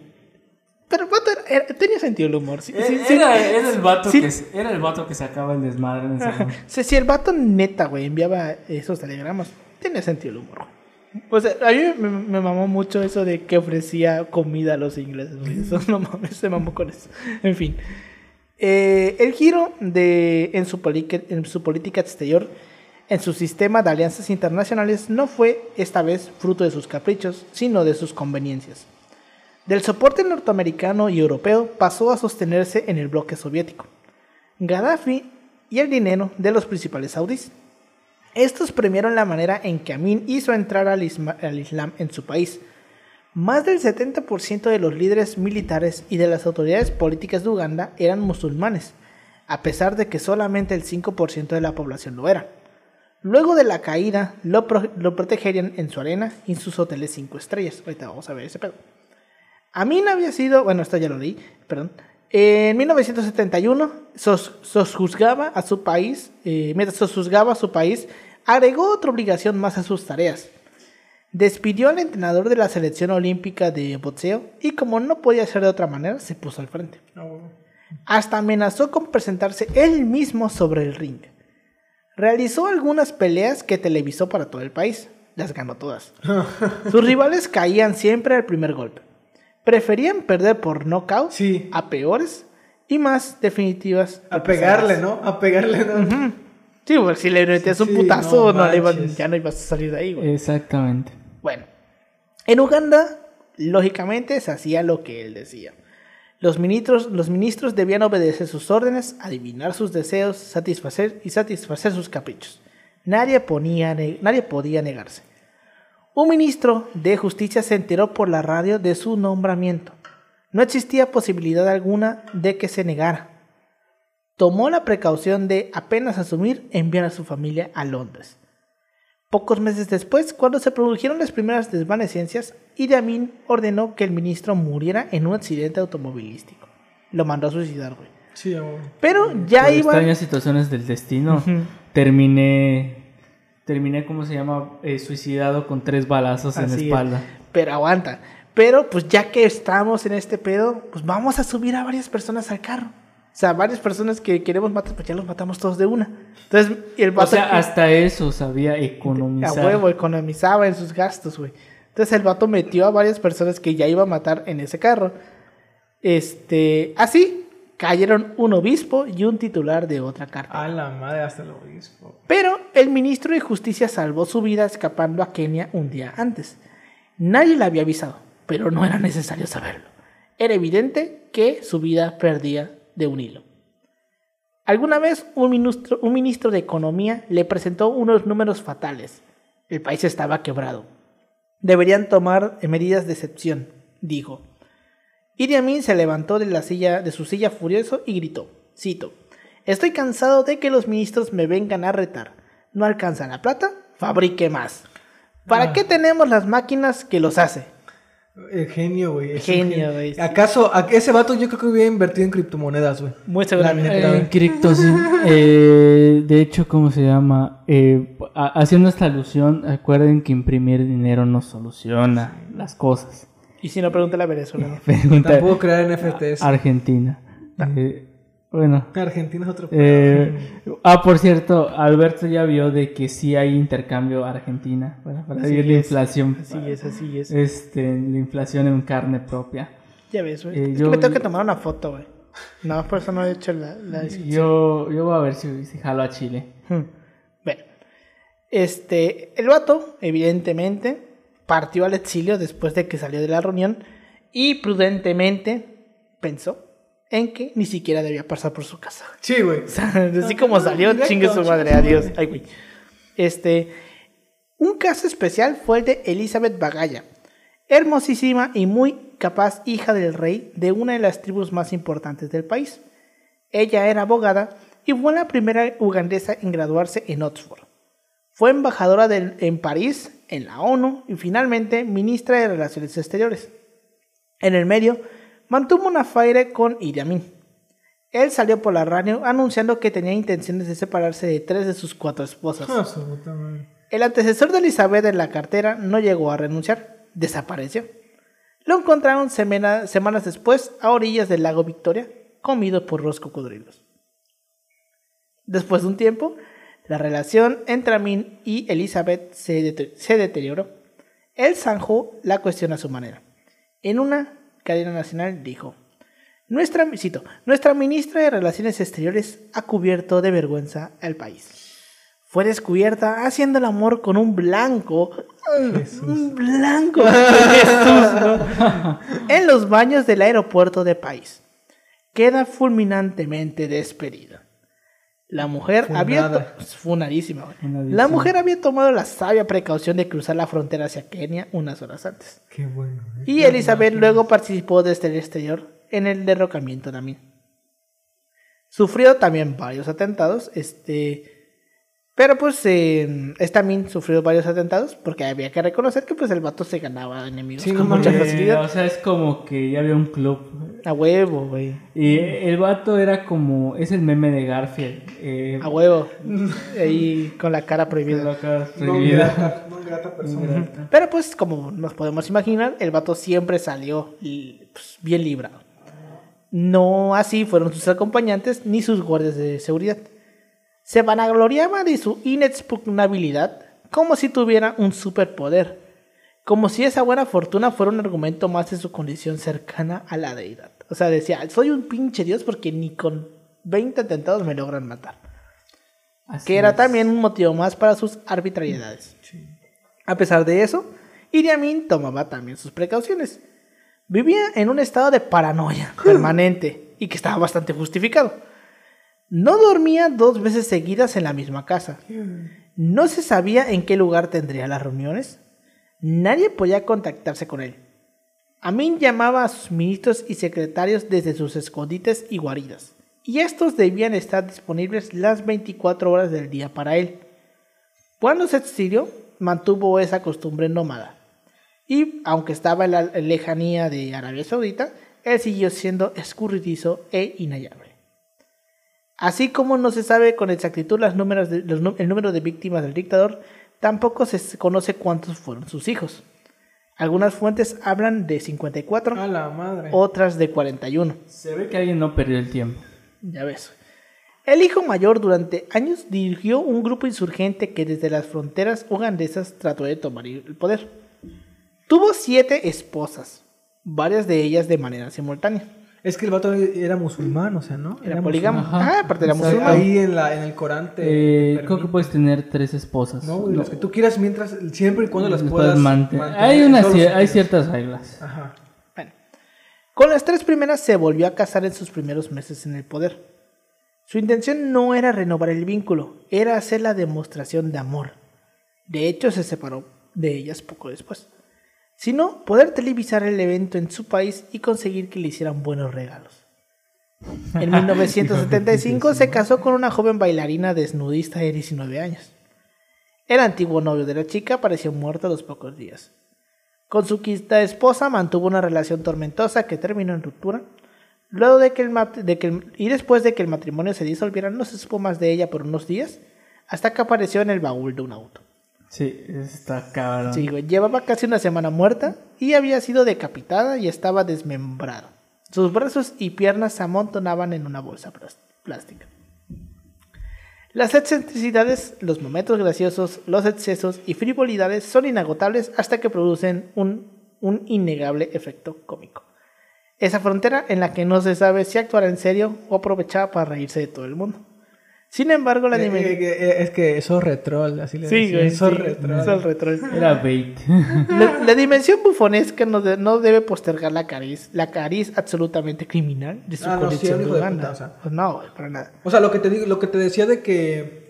Pero el vato era- era- tenía sentido el humor. Sí, Eh, sí, sí. Era, era el vato Sí. que, era el vato que sacaba el desmadre en ese momento. Si, el vato neta, güey, enviaba esos telegramas, tenía sentido el humor. sea, a mí me, me mamó mucho eso de que ofrecía comida a los ingleses, güey. Eso <laughs> no mames, se mamó con eso. En fin. Eh, el giro en, su política exterior, en su sistema de alianzas internacionales, no fue esta vez fruto de sus caprichos, sino de sus conveniencias. Del soporte norteamericano y europeo pasó a sostenerse en el bloque soviético. Gaddafi y el dinero de los principales saudíes. Estos premiaron la manera en que Amin hizo entrar al Islam en su país. Más del 70% de los líderes militares y de las autoridades políticas de Uganda eran musulmanes, a pesar de que solamente el 5% de la población lo era. Luego de la caída, lo, pro- lo protegerían en su arena y en sus hoteles 5 estrellas. Ahorita vamos a ver ese pedo. Amin había sido, bueno, esto ya lo leí, perdón. En 1971 sos- sosjuzgaba a su país, eh, mientras sosjuzgaba a su país, agregó otra obligación más a sus tareas. Despidió al entrenador de la selección olímpica de boxeo y como no podía ser de otra manera, se puso al frente. Ah. Hasta amenazó con presentarse él mismo sobre el ring. Realizó algunas peleas que televisó para todo el país. Las ganó todas. <laughs> Sus rivales caían siempre al primer golpe. Preferían perder por knockout Sí. a peores y más definitivas. A pegarle, ¿no? A pegarle, ¿no? Sí, porque si le metías un Sí, putazo, no no le ya no ibas a salir de ahí, güey. Exactamente. Bueno, en Uganda, lógicamente se hacía lo que él decía. Los ministros, los ministros debían obedecer sus órdenes, adivinar sus deseos, satisfacer y satisfacer sus caprichos. Nadie, ponía, nadie podía negarse. Un ministro de justicia se enteró por la radio de su nombramiento. No existía posibilidad alguna de que se negara. Tomó la precaución de apenas asumir enviar a su familia a Londres. Pocos meses después, cuando se produjeron las primeras desvanecencias, Idi Amin ordenó que el ministro muriera en un accidente automovilístico. Lo mandó a suicidar, güey. Sí, a güey. Pero ya Por iba... extrañas situaciones del destino, terminé, terminé, ¿cómo se llama? Eh, suicidado con tres balazos en la es. espalda. Pero aguanta. Pero pues ya que estamos en este pedo, pues vamos a subir a varias personas al carro. O sea, varias personas que queremos matar, pues ya los matamos todos de una. Entonces, el O vato sea, que- hasta eso sabía a economizar. huevo economizaba en sus gastos, güey. Entonces el vato metió a varias personas que ya iba a matar en ese carro. Este, así cayeron un obispo y un titular de otra carta. A la madre, hasta el obispo. Pero el ministro de Justicia salvó su vida escapando a Kenia un día antes. Nadie le había avisado, pero no era necesario saberlo. Era evidente que su vida perdía de un hilo. Alguna vez un ministro, un ministro de Economía le presentó unos números fatales. El país estaba quebrado. Deberían tomar medidas de excepción, dijo. Idi Amin se levantó de, la silla, de su silla furioso y gritó, cito, Estoy cansado de que los ministros me vengan a retar. ¿No alcanzan la plata? Fabrique más. ¿Para Ah. qué tenemos las máquinas que los hace? El genio, güey. Genio, güey. ¿Acaso a- ese vato yo creo que hubiera invertido en criptomonedas, güey? Muy seguramente. neta, En cripto, sí. <laughs> Eh, de hecho, ¿cómo se llama? Eh, ha- haciendo esta alusión, acuerden que imprimir dinero no soluciona las cosas. Y si no, pregúntale a Venezuela. <laughs> Pregunta Tampoco crear NFTs. Argentina. Eh, bueno. Argentina es otro eh, ah, por cierto, Alberto ya vio de que sí hay intercambio Argentina para, para Así vivir la inflación. Así es, así es. Este, la inflación en carne propia. Ya ves, güey. eh, es yo- que me tengo que tomar una foto, güey. No, por eso no he hecho la, la descripción. Yo, yo voy a ver si, si jalo a Chile. Hmm. Bueno, este, el vato, evidentemente, partió al exilio después de que salió de la reunión y prudentemente pensó en que ni siquiera debía pasar por su casa. Sí, güey. <laughs> O sea, así como salió, Directo, chingue su madre, adiós. Ay, güey. Este, un caso especial fue el de Elizabeth Bagaya, hermosísima y muy capaz hija del rey de una de las tribus más importantes del país. Ella era abogada y fue la primera ugandesa en graduarse en Oxford. Fue embajadora del- en París, en la ONU y finalmente ministra de Relaciones Exteriores. En el medio, mantuvo una faire con Idi Amin. Él salió por la radio anunciando que tenía intenciones de separarse de tres de sus cuatro esposas. Ah. El antecesor de Elizabeth en la cartera no llegó a renunciar, desapareció. Lo encontraron semana- semanas después a orillas del lago Victoria, comido por los cocodrilos. Después de un tiempo, la relación entre Amin y Elizabeth se deterioró. Él zanjó la cuestión a su manera. En una cadena nacional dijo, nuestra, cito, nuestra ministra de Relaciones Exteriores ha cubierto de vergüenza al país. Fue descubierta haciendo el amor con un blanco. Un blanco. <laughs> Jesús, ¿no? En los baños del aeropuerto de país. Queda fulminantemente despedida. La mujer había... Funada. to- Funadísima, güey. Funadísima. La mujer había tomado la sabia precaución de cruzar la frontera hacia Kenia unas horas antes. Qué bueno. ¿eh? Y Elizabeth luego participó desde el exterior en el derrocamiento de Amin. Sufrió también varios atentados, este... Pero pues eh, esta Amin sufrió varios atentados porque había que reconocer que pues el vato se ganaba enemigos Sí, con no mucha facilidad. o sea, es como que ya había un club. A huevo, güey. Y el vato era como. Es el meme de Garfield. Eh, A huevo. <laughs> Ahí con la cara prohibida. la cara No prohibida. grata, no grata persona. Pero pues como nos podemos imaginar, el vato siempre salió y, pues, bien librado. No así fueron sus acompañantes ni sus guardias de seguridad. Se vanagloriaba de su inexpugnabilidad como si tuviera un superpoder, como si esa buena fortuna fuera un argumento más de su condición cercana a la deidad. O sea, decía, soy un pinche dios porque ni con 20 atentados me logran matar. Así Que era es. también un motivo más para sus arbitrariedades. A pesar de eso, Idi Amin tomaba también sus precauciones. Vivía en un estado de paranoia <laughs> permanente y que estaba bastante justificado. No dormía dos veces seguidas en la misma casa. No se sabía en qué lugar tendría las reuniones. Nadie podía contactarse con él. Amin llamaba a sus ministros y secretarios desde sus escondites y guaridas, y estos debían estar disponibles las 24 horas del día para él. Cuando se exilió, mantuvo esa costumbre nómada. Y aunque estaba en la lejanía de Arabia Saudita, él siguió siendo escurridizo e inhallable. Así como no se sabe con exactitud las números de- los nu- el número de víctimas del dictador, tampoco se conoce cuántos fueron sus hijos. Algunas fuentes hablan de 54, A la madre. otras de 41. Se ve que alguien no perdió el tiempo. Ya ves. El hijo mayor durante años dirigió un grupo insurgente que desde las fronteras ugandesas trató de tomar el poder. Tuvo siete esposas, varias de ellas de manera simultánea. Es que el vato era musulmán, o sea, ¿no? Era polígamo. Ajá. Ah, aparte era Exacto. musulmán. Ahí en, la, en el Corán te Eh, creo que puedes tener tres esposas. No, las que tú quieras mientras, siempre y cuando las Las puedas mante- mantener. Hay, los- hay ciertas reglas. Ajá. Bueno, con las tres primeras se volvió a casar en sus primeros meses en el poder. Su intención no era renovar el vínculo, era hacer la demostración de amor. De hecho, se separó de ellas poco después. Sino poder televisar el evento en su país y conseguir que le hicieran buenos regalos. En <laughs> 1975 se casó con una joven bailarina desnudista de 19 años. El antiguo novio de la chica apareció muerto a los pocos días. Con su quinta esposa mantuvo una relación tormentosa que terminó en ruptura. Luego de que el de que el- y después de que el matrimonio se disolviera, no se supo más de ella por unos días, hasta que apareció en el baúl de un auto. Sí, está cabrón. Llevaba casi una semana muerta y había sido decapitada y estaba desmembrada. Sus brazos y piernas se amontonaban en una bolsa plástica. Las excentricidades, los momentos graciosos, los excesos y frivolidades son inagotables hasta que producen un, un innegable efecto cómico. Esa frontera en la que no se sabe si actuar en serio o aprovechaba para reírse de todo el mundo. Sin embargo, la Eh, dimensión... eh, eh, es que eso retrol, así le Sí, güey, eso sí, retrol. eso es retro. Era bait. La, la dimensión bufonesca no, de- no debe postergar la cariz, la cariz absolutamente criminal de su Ah, no, sí, de puta, o sea. Pues no, güey, para nada. O sea, lo que te digo, lo que te decía de que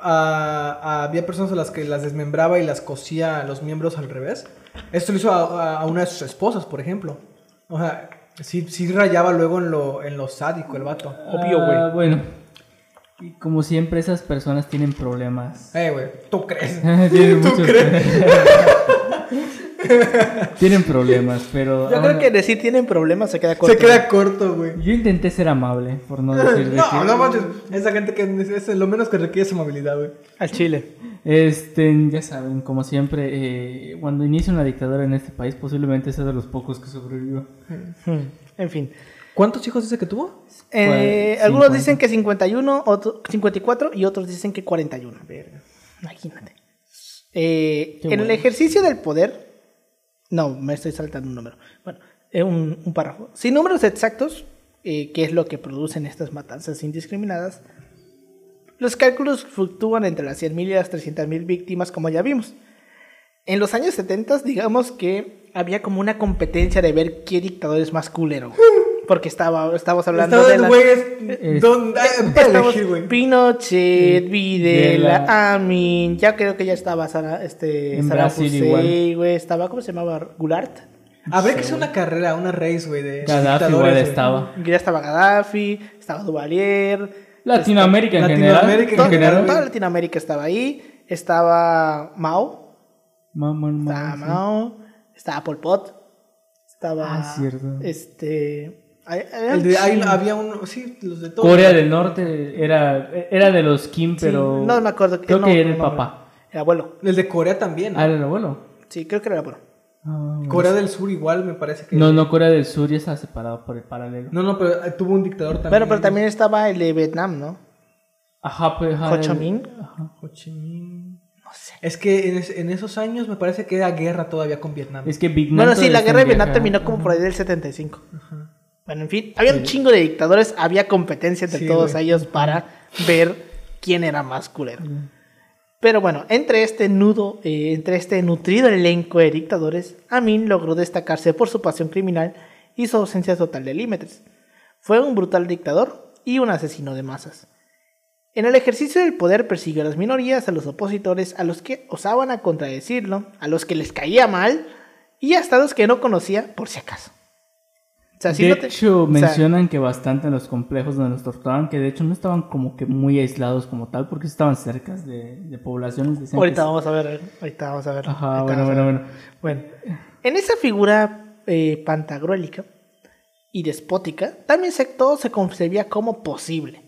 ah, había personas a las que las desmembraba y las cosía los miembros al revés. Esto lo hizo a, a una de sus esposas, por ejemplo. O sea, sí, sí rayaba luego en lo, en lo sádico el vato. Obvio, güey. Ah, bueno. Y como siempre, esas personas tienen problemas. Eh, güey, ¿tú crees? <laughs> Tienen ¿Tú muchos- crees? <laughs> Tienen problemas, pero. Yo creo que decir tienen problemas se queda corto. Se queda corto, güey. Yo intenté ser amable, por no <laughs> decir de que- No, no manches. Esa gente que es lo menos que requiere es amabilidad, güey. Al chile. Este, ya saben, como siempre, eh, cuando inicia una dictadura en este país, posiblemente sea de los pocos que sobreviva. Hmm, En fin. ¿Cuántos hijos dice que tuvo? Eh, Pues, algunos 50. dicen que 51, otro- 54 y otros dicen que 41. Verga, Imagínate. Eh, en el ejercicio del poder. No, me estoy saltando un número. Bueno, eh, un, un párrafo. Sin números exactos, eh, que es lo que producen estas matanzas indiscriminadas, los cálculos fluctúan entre las 100.000 y las 300.000 víctimas, como ya vimos. En los años 70, digamos que había como una competencia de ver qué dictador es más culero. Porque estaba, estábamos hablando de la... güeyes Es- don- ah, Estamos güey. Pinochet, Videla, Videla. Amin, ya creo que ya estaba Sara, este, En igual. güey, estaba, ¿cómo se llamaba? Goulart. Habría que hacer una carrera, una race, güey, de Gaddafi igual güey. estaba. Ya estaba Gaddafi, estaba Duvalier. Latinoamérica en Latinoamérica en general. Toda, en general, toda Latinoamérica estaba ahí. Estaba Mao, Mamá, mamá, estaba sí. Mao, estaba Pol Pot, estaba... Ah, cierto. Este... El de, hay- había uno, sí, los de todos. Corea del Norte era, era de los Kim, Sí, pero. no me acuerdo. Creo no, que era no el papá. El abuelo. El de Corea también. ¿no? Ah, era el abuelo. Sí, creo que era el abuelo. Ah. Corea del Sur igual me parece que... No, no, Corea del Sur ya está separado por el paralelo. No, no, pero eh, tuvo un dictador también. Bueno, pero también estaba el de Vietnam, ¿no? Ajá, pues. ajá, Ho Chi Minh. ajá. Ho Chi Minh. Es que en, es- en esos años me parece que era guerra todavía con Vietnam. Es que Vietnam. Bueno, sí, la guerra de Vietnam guerra. terminó como por ahí del 75. Bueno, en fin, había un chingo de dictadores, había competencia entre Sí, todos güey. ellos para ver quién era más culero. Pero bueno, entre este nudo, eh, entre este nutrido elenco de dictadores, Amin logró destacarse por su pasión criminal y su ausencia total de límites. Fue un brutal dictador y un asesino de masas. En el ejercicio del poder persiguió a las minorías, a los opositores, a los que osaban a contradecirlo, a los que les caía mal y hasta a los que no conocía por si acaso. O sea, si de no te- hecho, o sea, mencionan que bastante en los complejos donde los torturaban, que de hecho no estaban como que muy aislados como tal, porque estaban cerca de, de poblaciones. decían ahorita vamos a ver, ahorita vamos a ver. Ajá, bueno, bueno, bueno. Bueno, en esa figura eh, pantagruélica y despótica, también se, todo se concebía como posible.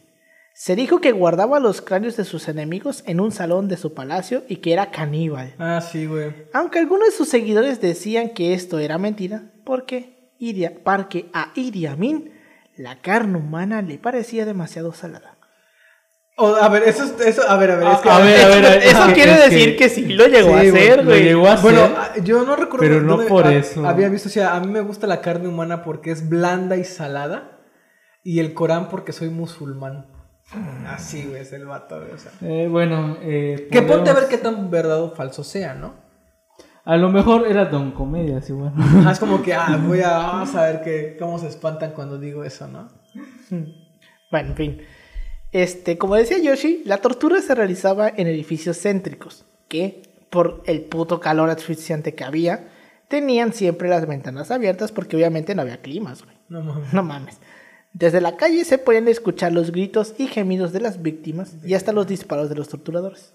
Se dijo que guardaba los cráneos de sus enemigos en un salón de su palacio y que era caníbal. Ah, sí, güey. Aunque algunos de sus seguidores decían que esto era mentira, porque, Porque a Idi Amin la carne humana le parecía demasiado salada. A ver, eso, es- eso, a ver, a ver, es que... A ver, a ver, a ver, <laughs> Eso es quiere es decir que- que, sí lo llegó Sí, a güey, hacer, lo güey. llegó a Bueno, hacer. ah, yo no recuerdo Pero no por eso. Había visto, o sea, a mí me gusta la carne humana porque es blanda y salada. Y el Corán porque soy musulmán. Así, güey, es el vato, güey, o sea. Eh, bueno, eh, Que ponte a ver qué tan verdad o falso sea, ¿no? A lo mejor era Don Comedias igual. Ah, es como que, ah, voy a, vamos a ver que, cómo se espantan cuando digo eso, ¿no? Bueno, en fin. Este, como decía Yoshi, la tortura se realizaba en edificios céntricos, que, por el puto calor asfixiante que había, tenían siempre las ventanas abiertas porque obviamente no había climas, güey. No mames. No mames. Desde la calle se podían escuchar los gritos y gemidos de las víctimas y hasta los disparos de los torturadores.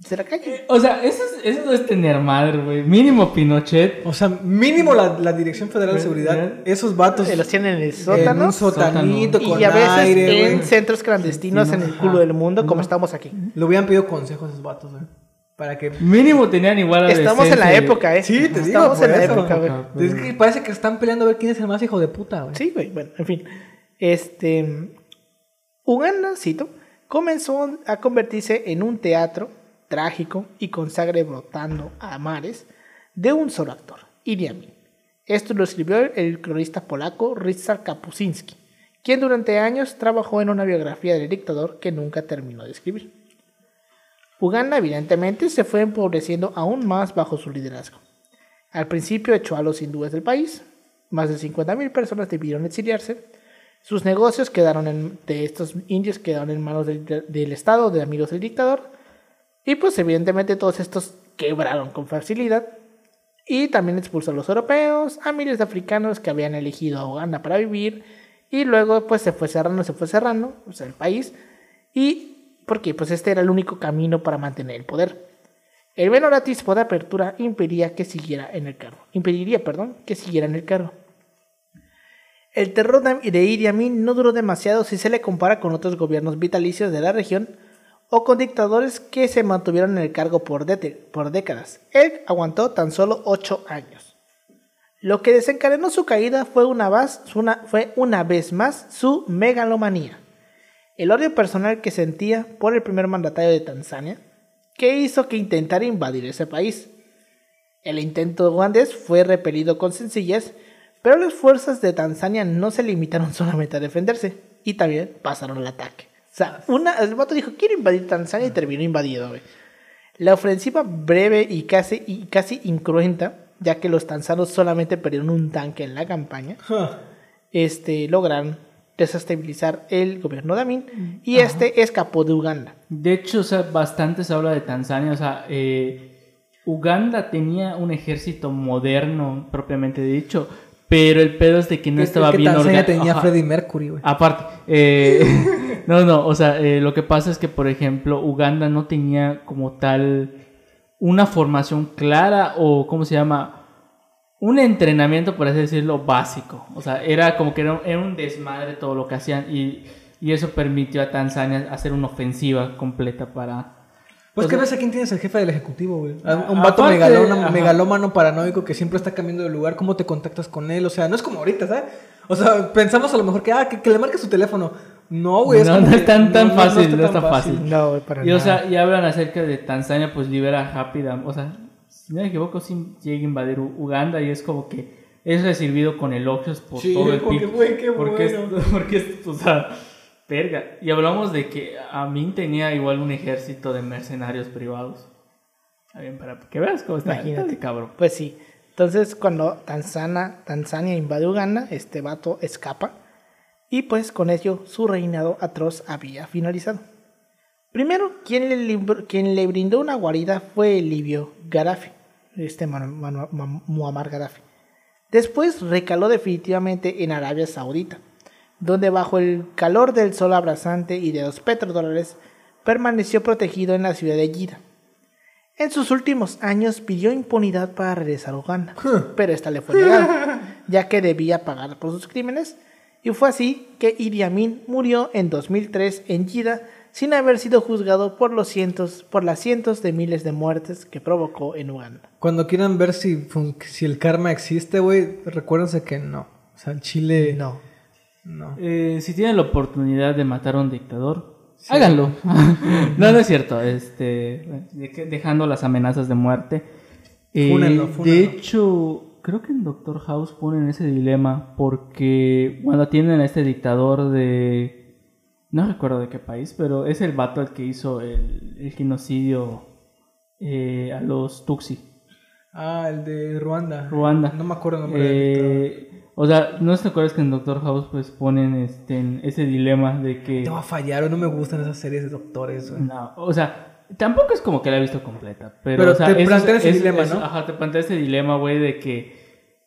Desde la calle. O sea, eso, es, eso no es tener madre, güey. Mínimo Pinochet. O sea, mínimo la, la Dirección Federal de Seguridad, esos vatos Eh, Los tienen en el en sótano. un sotanito con y a veces aire, en güey. centros clandestinos en el culo del mundo, como estamos aquí. Le hubieran pedido consejos a esos vatos, güey. Para que... Mínimo tenían igual a Estamos en la época, ¿eh? Sí, te digo, Estamos por en la eso. época, güey. Es que parece que están peleando a ver quién es el más hijo de puta, güey. Sí, güey, bueno, en fin. Este. Uganda, cito, comenzó a convertirse en un teatro trágico y con sangre brotando a mares de un solo actor, Idi Amin. Esto lo escribió el cronista polaco Ryszard Kapuscinski, quien durante años trabajó en una biografía del dictador que nunca terminó de escribir. Uganda evidentemente se fue empobreciendo aún más bajo su liderazgo. Al principio echó a los hindúes del país, más de 50.000 personas debieron exiliarse, sus negocios quedaron en, de estos indios quedaron en manos del Estado, de amigos del dictador, y pues evidentemente todos estos quebraron con facilidad, y también expulsó a los europeos, a miles de africanos que habían elegido a Uganda para vivir, y luego pues se fue cerrando, se fue cerrando, el país, y porque pues este era el único camino para mantener el poder. El menor atisbo de apertura impediría que siguiera en el cargo. Impediría, perdón, que siguiera en el cargo. El terror de de Idi Amin no duró demasiado si se le compara con otros gobiernos vitalicios de la región o con dictadores que se mantuvieron en el cargo por, décadas. Él aguantó tan solo 8 años. Lo que desencadenó su caída fue una, vez, fue una vez más su megalomanía. El odio personal que sentía por el primer mandatario de Tanzania, que hizo que intentara invadir ese país. El intento ugandés fue repelido con sencillez, pero las fuerzas de Tanzania no se limitaron <laughs> solamente a defenderse, y también pasaron al ataque. O sea, una, el vato dijo, quiero invadir Tanzania y terminó invadido, güey. La ofensiva breve y casi, y casi incruenta, ya que los tanzanos solamente perdieron un tanque en la campaña, Ja. este, lograron desestabilizar el gobierno de Amin y este escapó de Uganda. De hecho, o sea, bastante se habla de Tanzania. O sea, eh, Uganda tenía un ejército moderno, propiamente dicho. Pero el pedo es de que no estaba que bien Tanzania organizado. tenía Freddie Mercury, güey. Aparte, eh, <laughs> no, no, o sea, eh, lo que pasa es que, por ejemplo, Uganda no tenía como tal una formación clara o, ¿cómo se llama? Un entrenamiento, por así decirlo, básico. O sea, era como que era, un- era un desmadre todo lo que hacían y, y eso permitió a Tanzania hacer una ofensiva completa para... Pues o que sea, ves a quién tienes el jefe del ejecutivo, güey. A- Un A- vato aparte, megalómano, paranoico que siempre está cambiando de lugar. ¿Cómo te contactas con él? O sea, no es como ahorita, ¿sabes? O sea, pensamos a lo mejor que, ah, que, que le marque su teléfono. No, güey. No, no es tan- tan fácil, no es tan fácil. No, güey, para Y o sea, y hablan acerca de Tanzania, pues libera rápida, o sea, si no me equivoco, sí llega a invadir Uganda y es como que es recibido con elogios por Sí, todo el como que, pico. güey, qué porque, bueno. es, <laughs> porque es, o sea, verga. Y hablamos de que Amin tenía igual un ejército de mercenarios privados. Está bien, para que veas cómo está, Imagínate. está cabrón. Pues sí. Entonces, cuando Tanzania, Tanzania invade Uganda, este vato escapa. Y pues con ello su reinado atroz había finalizado. Primero, quien le, quien le brindó una guarida fue el libio Gaddafi, este Muammar Gaddafi. Después recaló definitivamente en Arabia Saudita, donde bajo el calor del sol abrasante y de los petrodólares permaneció protegido en la ciudad de Jeddah. En sus últimos años pidió impunidad para regresar a Uganda, pero esta le fue negada, <laughs> ya que debía pagar por sus crímenes, y fue así que Idi Amin murió en 2003 en Jeddah sin haber sido juzgado por los cientos, por las cientos de miles de muertes que provocó en Uganda. Cuando quieran ver si, si el karma existe, güey, recuérdense que no. O sea, el Chile. No. No. Eh, si tienen la oportunidad de matar a un dictador, háganlo. <laughs> no, no es cierto. Este, dej- dejando las amenazas de muerte. Eh, Fúnenlo, De hecho, creo que en Doctor House ponen ese dilema porque cuando tienen a este dictador de... No recuerdo de qué país, pero es el vato el que hizo el, el genocidio eh, a los Tutsi. Ah, el de Ruanda. Ruanda. No me acuerdo el nombre del dictador. Eh, o sea, ¿no te acuerdas que en Doctor House pues ponen este, en ese dilema de que... Te va a fallar, güey, no me gustan esas series de doctores, güey. No, o sea, tampoco es como que la he visto completa, pero, Pero o sea, te plantean ese es- dilema, es- ¿no? Ajá, te plantea ese dilema, güey, de que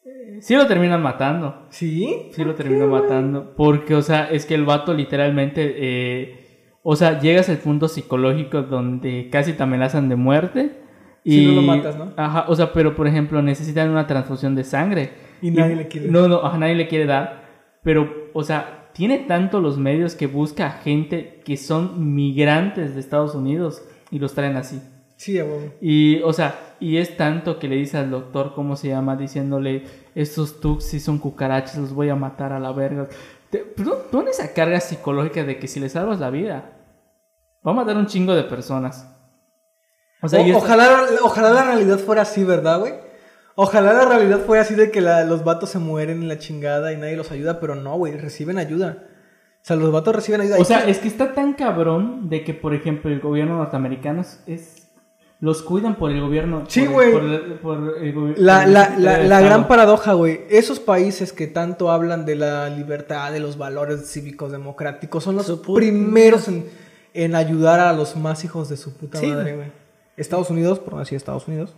eh, sí lo terminan matando, ¿Sí? sí lo terminan matando, porque, o sea, es que el vato literalmente, eh, o sea, llegas al punto psicológico donde casi te amenazan de muerte. Y, Si no lo matas, ¿no? Ajá, o sea, pero por ejemplo, necesitan una transfusión de sangre. Y nadie le quiere. No, no, a nadie le quiere dar. Pero, o sea, tiene tanto los medios que busca a gente que son migrantes de Estados Unidos y los traen así. Sí, a huevo. Y, o sea, y es tanto que le dice al doctor, ¿cómo se llama? Diciéndole, estos tuxis son cucarachas, los voy a matar a la verga. Pero pon esa carga psicológica de que si le salvas la vida, va a matar un chingo de personas. O sea, O- ojalá, ojalá la realidad fuera así, ¿verdad, güey? Ojalá la realidad fuera así de que la- los vatos se mueren en la chingada y nadie los ayuda, pero no, güey, reciben ayuda. O sea, los vatos reciben ayuda. O sea, es que está tan cabrón de que, por ejemplo, el gobierno norteamericano es- es... Los cuidan por el gobierno. Sí, güey. por el- por el gobi- La, la, la, gran paradoja, güey. Esos países que tanto hablan de la libertad, de los valores cívicos democráticos, son los primeros en, en ayudar a los más hijos de su puta Sí, madre, güey. Estados Unidos, por no decir Estados Unidos.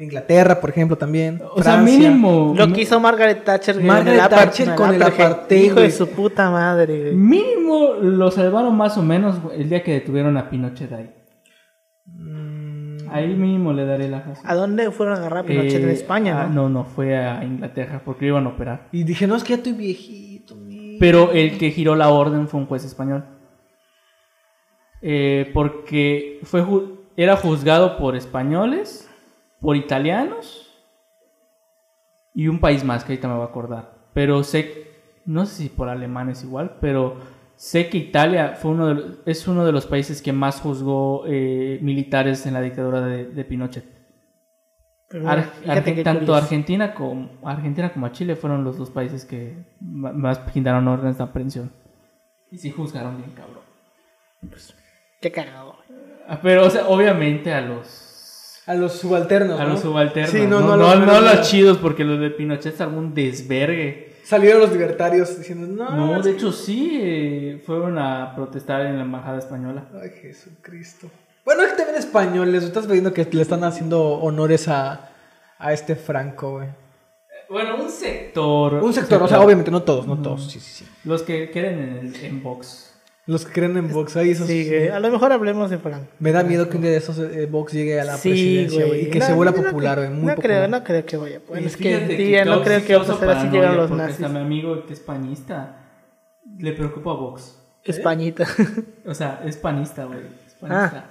Inglaterra, por ejemplo, también. O sea, Francia. mínimo... Lo que hizo Margaret Thatcher con Margaret el apart- Thatcher con el apartheid. Hijo de su puta madre, güey. Mínimo lo salvaron más o menos el día que detuvieron a Pinochet ahí. Mm, Ahí mínimo le daré la razón. ¿A dónde fueron a agarrar a Pinochet? en Eh, España, ah, ¿no? no, no, fue a Inglaterra porque lo iban a operar. Y dije, no, es que ya estoy viejito. mi- Pero el que giró la orden fue un juez español. Eh, porque fue ju- era juzgado por españoles, por italianos y un país más que ahorita me voy a acordar. Pero sé, no sé si por alemanes igual, pero sé que Italia fue uno de los- es uno de los países que más juzgó eh, militares en la dictadura de, de Pinochet. Ar- Pues tanto. Argentina como Argentina como Chile fueron los dos países que más quitaron órdenes de aprehensión. Y sí juzgaron bien cabrón. Qué cagado. Ah, Pero, o sea, obviamente a los A los subalternos. a ¿no? los subalternos. Sí, no, no, no, no, no, los- chidos, porque los de Pinochet es algún desvergue. Salieron los libertarios diciendo, no. No, de que- hecho sí, eh, fueron a protestar en la embajada española. Ay, Jesucristo. Bueno, es que también españoles. Estás viendo que le están haciendo honores a, a este Franco, güey. Bueno, un sector. Un sector, o sea, obviamente no todos, no todos. Sí, sí, sí. Los que creen en, el, en Vox. Los que creen en Vox, ahí esos. Sí, güey, a lo mejor hablemos de Frank. Me da miedo que un día de esos eh, Vox llegue a la Sí, presidencia, güey. Y que No, se vuelva no popular, güey. Muy no popular. creo, no creo que vaya. Bueno, Y es que, que no creo sí que va a pasar así llegan los nazis. hasta mi amigo que es panista le preocupa a Vox. Españita. <laughs> O sea, es panista, güey. Es panista.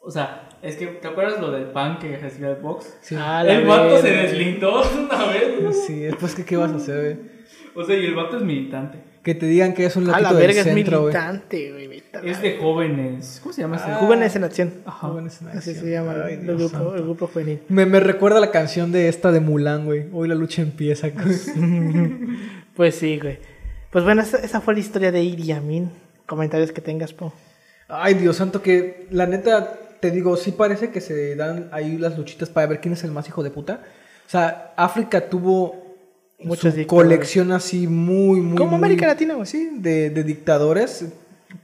O sea, es que, ¿te acuerdas lo del pan que recibió el Vox? Sí. A la el vato se deslindó <laughs> una vez. güey. Sí, después, ¿qué, ¿qué vas a hacer, güey? O sea, y el vato es militante. Que te digan que es un loquito del verga es centro, güey. militante, güey. Es de jóvenes. ¿Cómo se llama ese? Ah. Jóvenes en acción. Ajá. Jóvenes en Así acción. se llama Ay, el, grupo, el grupo juvenil. Me, me recuerda la canción de esta de Mulan, güey. Hoy la lucha empieza. <laughs> Pues sí, güey. Pues bueno, esa, esa fue la historia de Idi Amin. Comentarios que tengas, Po. Ay, Dios santo, que la neta, te digo, sí parece que se dan ahí las luchitas para ver quién es el más hijo de puta. O sea, África tuvo Muchos su colección así muy, muy. Como América Latina, güey. Sí, de, de dictadores.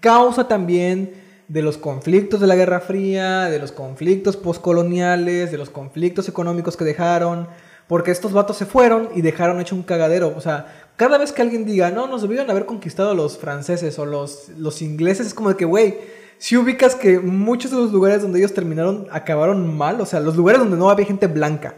Causa también de los conflictos de la Guerra Fría, de los conflictos postcoloniales, de los conflictos económicos que dejaron. Porque estos vatos se fueron y dejaron hecho un cagadero. O sea, cada vez que alguien diga, no, nos debieron haber conquistado los franceses o los, los ingleses, es como de que, güey, si ubicas que muchos de los lugares donde ellos terminaron acabaron mal. O sea, los lugares donde no había gente blanca.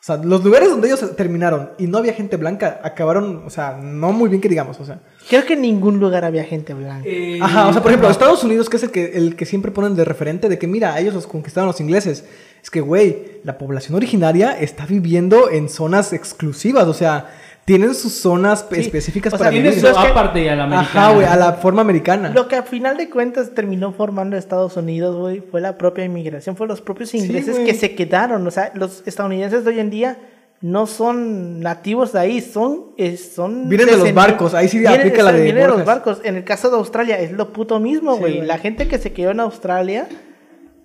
O sea, los lugares donde ellos terminaron y no había gente blanca acabaron, o sea, no muy bien que digamos, o sea. Creo que en ningún lugar había gente blanca. Eh, Ajá, o sea, por ejemplo, Estados Unidos, que es el que, el que siempre ponen de referente de que, mira, ellos los conquistaron los ingleses. Es que, güey, la población originaria está viviendo en zonas exclusivas, o sea, tienen sus zonas Sí, específicas o sea, para vivir. su aparte y a la americana. Ajá, güey, a la forma americana. Lo que a final de cuentas terminó formando Estados Unidos, güey, fue la propia inmigración, fue los propios ingleses que se quedaron. O sea, los estadounidenses de hoy en día no son nativos de ahí, son... eh, son Vienen de los barcos, ahí sí Vienen- aplica la de Vienen de los barcos. En el caso de Australia es lo puto mismo, güey. la gente que se quedó en Australia,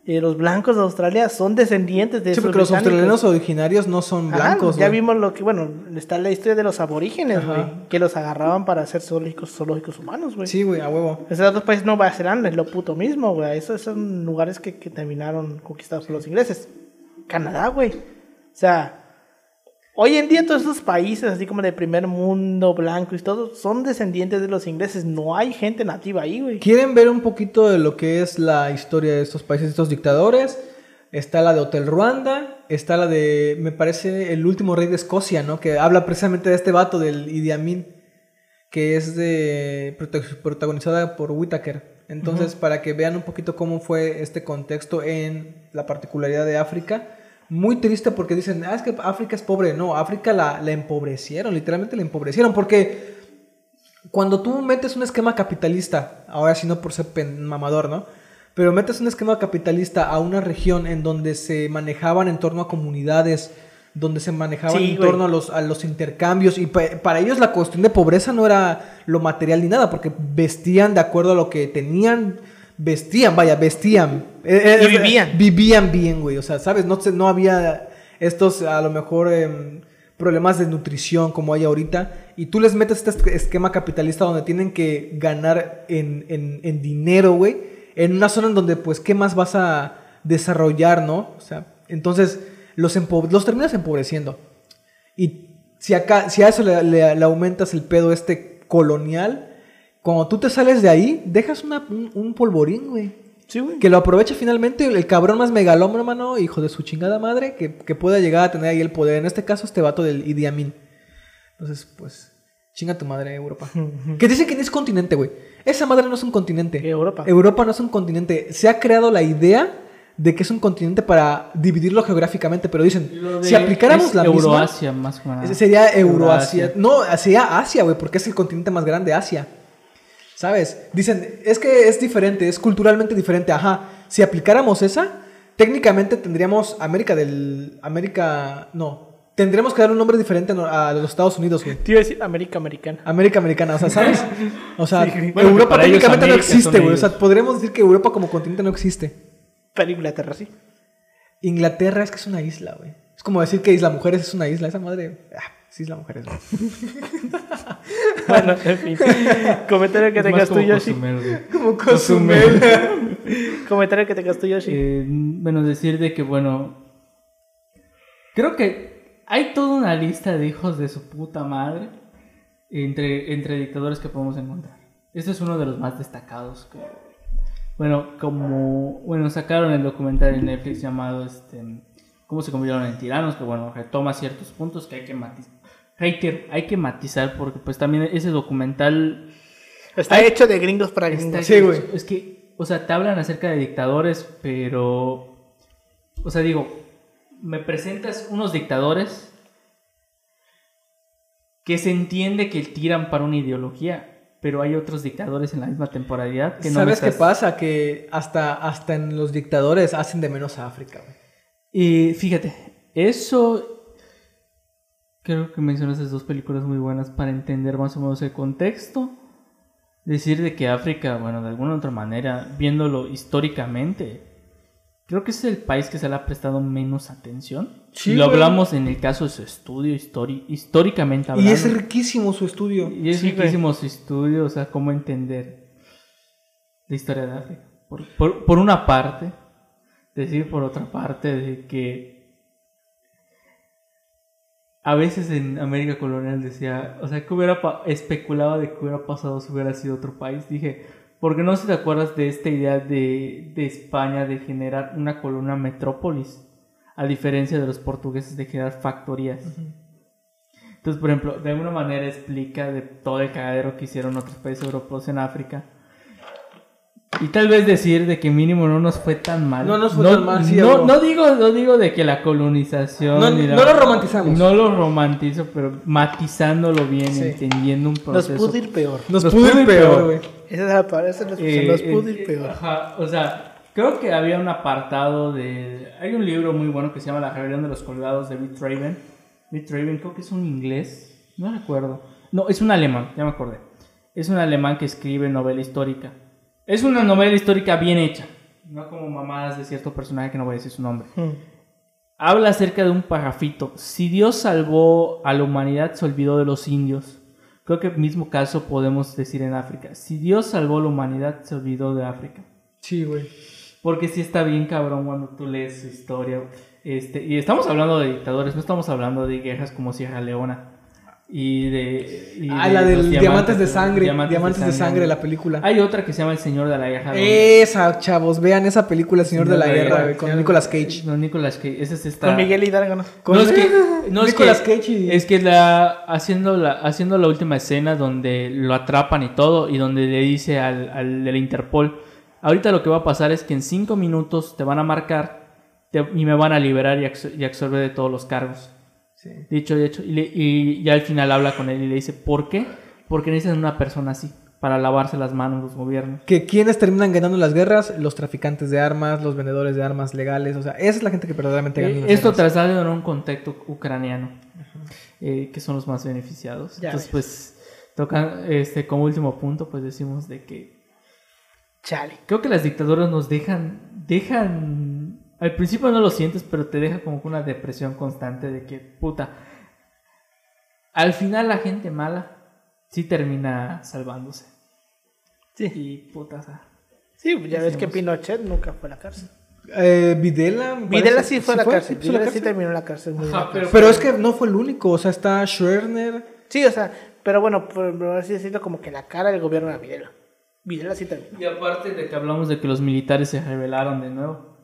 eh, los blancos de Australia son descendientes de Sí, esos porque los australianos originarios no son Ajá, blancos, ya vimos lo que, bueno, está la historia de los aborígenes, güey, que los agarraban para hacer zoológicos, zoológicos humanos, güey. Sí, güey, a huevo. Esos otros países Nueva Zelanda es lo puto mismo, güey. Esos son lugares que, que terminaron conquistados por los ingleses. Canadá, güey. O sea, hoy en día todos esos países, así como de primer mundo, blanco y todo, son descendientes de los ingleses. No hay gente nativa ahí, güey. ¿Quieren ver un poquito de lo que es la historia de estos países, de estos dictadores? Está la de Hotel Ruanda, está la de, me parece, el último rey de Escocia, ¿no? Que habla precisamente de este vato del Idi Amin, que es de prota- protagonizada por Whitaker. Entonces, para que vean un poquito cómo fue este contexto en la particularidad de África. Muy triste porque dicen, ah, es que África es pobre. No, África la, la empobrecieron, literalmente la empobrecieron, porque cuando tú metes un esquema capitalista, ahora sí no por ser pen- mamador, ¿no? Pero metes un esquema capitalista a una región en donde se manejaban en torno a comunidades, donde se manejaban Sí, en torno a los, a los intercambios, y pa- para ellos la cuestión de pobreza no era lo material ni nada, porque vestían de acuerdo a lo que tenían, vestían, vaya, vestían. Eh, Y eh, vivían. Vivían bien, güey, o sea, ¿sabes? No, no había estos, a lo mejor, em, problemas de nutrición como hay ahorita, y tú les metes este es- esquema capitalista donde tienen que ganar en, en- en dinero, güey, en una zona en donde, pues, ¿qué más vas a desarrollar, no? O sea, entonces, los, los terminas empobreciendo. Y si, acá, si a eso le, le- le aumentas el pedo este colonial, cuando tú te sales de ahí, dejas una- un, un polvorín, güey. Sí, güey. Que lo aprovecha finalmente el cabrón más megalómano, hijo de su chingada madre, que, que pueda llegar a tener ahí el poder. En este caso, este vato del Idi Amin. Entonces, pues, chinga tu madre, Europa. <laughs> que dice que no es continente, güey. Esa madre no es un continente. ¿Qué, Europa? Europa no es un continente. Se ha creado la idea de que es un continente para dividirlo geográficamente, pero dicen, si aplicáramos la misma... Euroasia, más o menos. Sería Euroasia. Euroasia. No, sería Asia, güey, porque es el continente más grande, Asia. ¿Sabes? Dicen, es que es diferente, es culturalmente diferente. Ajá. Si aplicáramos esa, técnicamente tendríamos América del. América. No. Tendríamos que dar un nombre diferente a los Estados Unidos, güey. Te iba a decir América Americana. América Americana, o sea, ¿sabes? <laughs> O sea, Sí. Bueno, que Europa técnicamente no existe, güey. O sea, podríamos decir que Europa como continente no existe. Pero Inglaterra sí. Inglaterra es que es una isla, güey. Es como decir que Isla Mujeres es una isla. Esa madre. Ah, es Isla Mujeres, güey. <laughs> Bueno, en fin. <laughs> Comentario que Es tengas tú, Yoshi. <laughs> Como Cozumel. Comentario que tengas tú, Yoshi. Eh, bueno, decir de que, bueno, creo que hay toda una lista de hijos de su puta madre entre, entre dictadores que podemos encontrar. Este es uno de los más destacados. que- bueno, como, bueno, sacaron el documental en Netflix llamado, este, cómo se convirtieron en tiranos, que bueno, retoma ciertos puntos que hay que matizar. Hater, hay que matizar porque pues también ese documental Está hecho de gringos para gringos. Sí, güey. Es que, o sea, te hablan acerca de dictadores, pero. O sea, digo, me presentas unos dictadores que se entiende que tiran para una ideología, pero hay otros dictadores en la misma temporalidad que no. ¿Sabes qué pasa? Que hasta, hasta en los dictadores hacen de menos a África, güey. Y fíjate, eso. Creo que mencionas esas dos películas muy buenas para entender más o menos el contexto. Decir de que África, bueno, de alguna u otra manera, viéndolo históricamente, creo que es el país que se le ha prestado menos atención. Sí, lo güey. hablamos en el caso de su estudio históricamente hablando. Y es riquísimo su estudio. Y es Sí, güey. riquísimo su estudio, o sea, cómo entender la historia de África. Por, por- por una parte, decir por otra parte de que a veces en América colonial decía, o sea, que hubiera especulaba de que hubiera pasado si hubiera sido otro país. Dije, porque no si te acuerdas de esta idea de, de España de generar una colonia metrópolis, a diferencia de los portugueses de generar factorías. Entonces, por ejemplo, de alguna manera explica de todo el cagadero que hicieron otros países europeos en África. Y tal vez decir de que mínimo no nos fue tan mal. No nos fue tan mal, sí, no, no digo, no digo de que la colonización. No- la- no lo romantizamos. No lo romantizo, pero matizándolo bien, Sí. entendiendo un Nos proceso. pudo ir peor. Nos, Nos pudo pudo ir ir peor, güey. Esa es la palabra, esa es la expresión, Eh, nos pudo eh, ir peor. ajá, o sea, creo que había un apartado de... Hay un libro muy bueno que se llama La rebelión de los colgados de Bill Traven. Bill Traven creo que es un inglés, no recuerdo. No, es un alemán, ya me acordé. Es un alemán que escribe novela histórica. Es una novela histórica bien hecha. No como mamadas de cierto personaje que no voy a decir su nombre. Mm. Habla acerca de un parrafito. Si Dios salvó a la humanidad, se olvidó de los indios. Creo que el mismo caso podemos decir en África. Si Dios salvó a la humanidad, se olvidó de África. Sí, güey. Porque sí está bien cabrón cuando tú lees su historia. Este, y estamos hablando de dictadores, no estamos hablando de guerras como Sierra Leona. Y de... y Ah, de la del los Diamantes de Sangre. Diamantes Diamantes, de, sangre, la película. Hay otra que se llama El Señor de la Guerra. Esa, chavos, vean esa película, Señor, de la, Guerra, con Nicolas Cage. No, Nicolas Cage. Esa sí está... Con Miguel Hidalgo, ¿no? Con no es que, no es Nicolas que- Cage y- es que la haciendo la haciendo la última escena donde lo atrapan y todo y donde le dice al, al del Interpol ahorita lo que va a pasar es que en cinco minutos te van a marcar te- y me van a liberar y, absor- y absorber de todos los cargos Sí. dicho y hecho y, le- y ya al final habla con él y le dice ¿por qué? porque necesitan una persona así para lavarse las manos los gobiernos Que quienes terminan ganando las guerras, los traficantes de armas, los vendedores de armas legales, o sea, esa es la gente que verdaderamente gana Eh, las esto trasladado en un contexto ucraniano, eh, que son los más beneficiados. Ya Entonces, ves. pues, toca, este, como último punto, pues decimos de que Chale. creo que las dictaduras nos dejan, dejan, al principio no lo sientes, pero te deja como que una depresión constante de que, puta, al final la gente mala sí termina salvándose. Sí. Y puta, o sea, Sí, ya ves que. Pinochet nunca fue a la cárcel. Eh, Videla. Videla sí fue a la cárcel. ¿Sí fue a la Videla sí terminó en la cárcel. muy Ajá, pero- Pero es que no fue el único, o sea, está Schwerner. Sí, o sea, pero bueno, por, por así decirlo, como que la cara del gobierno era Videla. Videla sí también. Y aparte de que hablamos de que los militares se rebelaron de nuevo.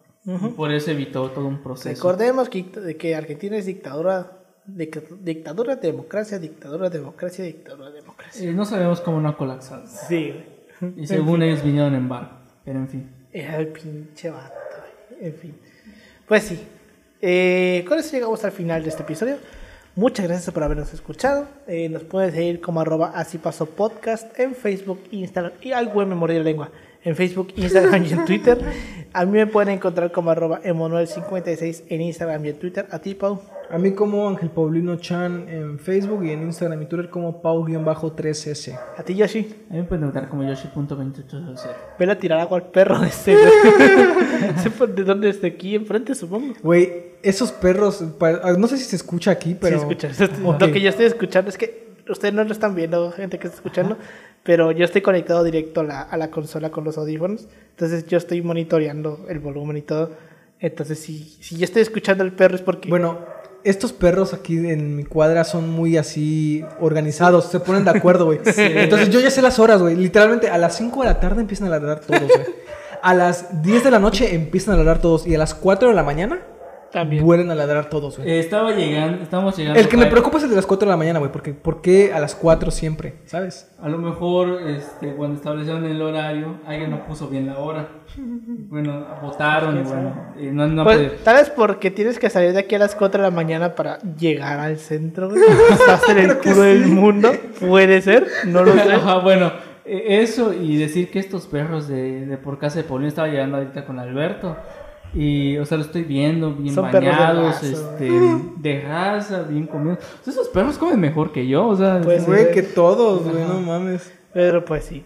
Por eso evitó todo un proceso. Recordemos que, de que Argentina es dictadura, dic- dictadura, democracia, dictadura, democracia, dictadura, democracia. Eh, no sabemos cómo no ha colapsado. Sí, güey. Y según ellos vinieron en barco. Pero en fin. Era el pinche vato, güey. En fin. Pues sí. Eh, con eso llegamos al final de este episodio. Muchas gracias por habernos escuchado. Eh, nos pueden seguir como arroba así pasó podcast en Facebook, Instagram y al buen memoria de lengua. En Facebook, Instagram y en Twitter. A mí me pueden encontrar como arroba Emanuel56 en Instagram y en Twitter. A ti, Pau. A mí como Ángel Paulino Chan en Facebook y en Instagram y Twitter como Pau-3S. A ti, Yoshi. A mí me pueden notar como Yoshi.2800. Vela a tirar agua al perro de este. Sepa <laughs> ¿De dónde está aquí? Enfrente, supongo. Güey, esos perros, no sé si se escucha aquí, pero... Sí, escucha. <laughs> Lo que yo estoy escuchando es que ustedes no lo están viendo, gente que está escuchando, pero yo estoy conectado directo a la, a la consola con los audífonos. Entonces yo estoy monitoreando el volumen y todo. Entonces, si, si yo estoy escuchando al perro es porque. Bueno, estos perros aquí en mi cuadra son muy así organizados, se ponen de acuerdo, güey. <laughs> Entonces yo ya sé las horas, güey. Literalmente a las 5 de la tarde empiezan a ladrar todos, güey. A las 10 de la noche empiezan a ladrar todos y a las 4 de la mañana también. vuelven a ladrar todos, güey. Eh, estaba llegando, estamos llegando. El que me preocupa es el de las 4 de la mañana, güey, porque ¿por qué a las 4 siempre? ¿Sabes? A lo mejor este, cuando establecieron el horario, alguien no puso bien la hora. Bueno, votaron y bueno, y no, no Pues, puede- tal vez porque tienes que salir de aquí a las 4 de la mañana para llegar al centro. güey. <laughs> Estás en el culo del mundo. Puede ser, no lo sé. Ajá, <laughs> bueno, eh, eso y decir que estos perros de, de por casa de Paulino estaba llegando ahorita con Alberto. Y, o sea, lo estoy viendo bien Son perros de bañados, raza, este, de raza, bien comidos. O sea, esos perros comen mejor que yo, o sea, Pues, Güey, sí. que todos, güey, no mames. Pero pues sí.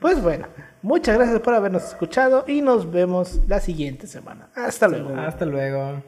Pues bueno, muchas gracias por habernos escuchado y nos vemos la siguiente semana. Hasta luego. Hasta luego.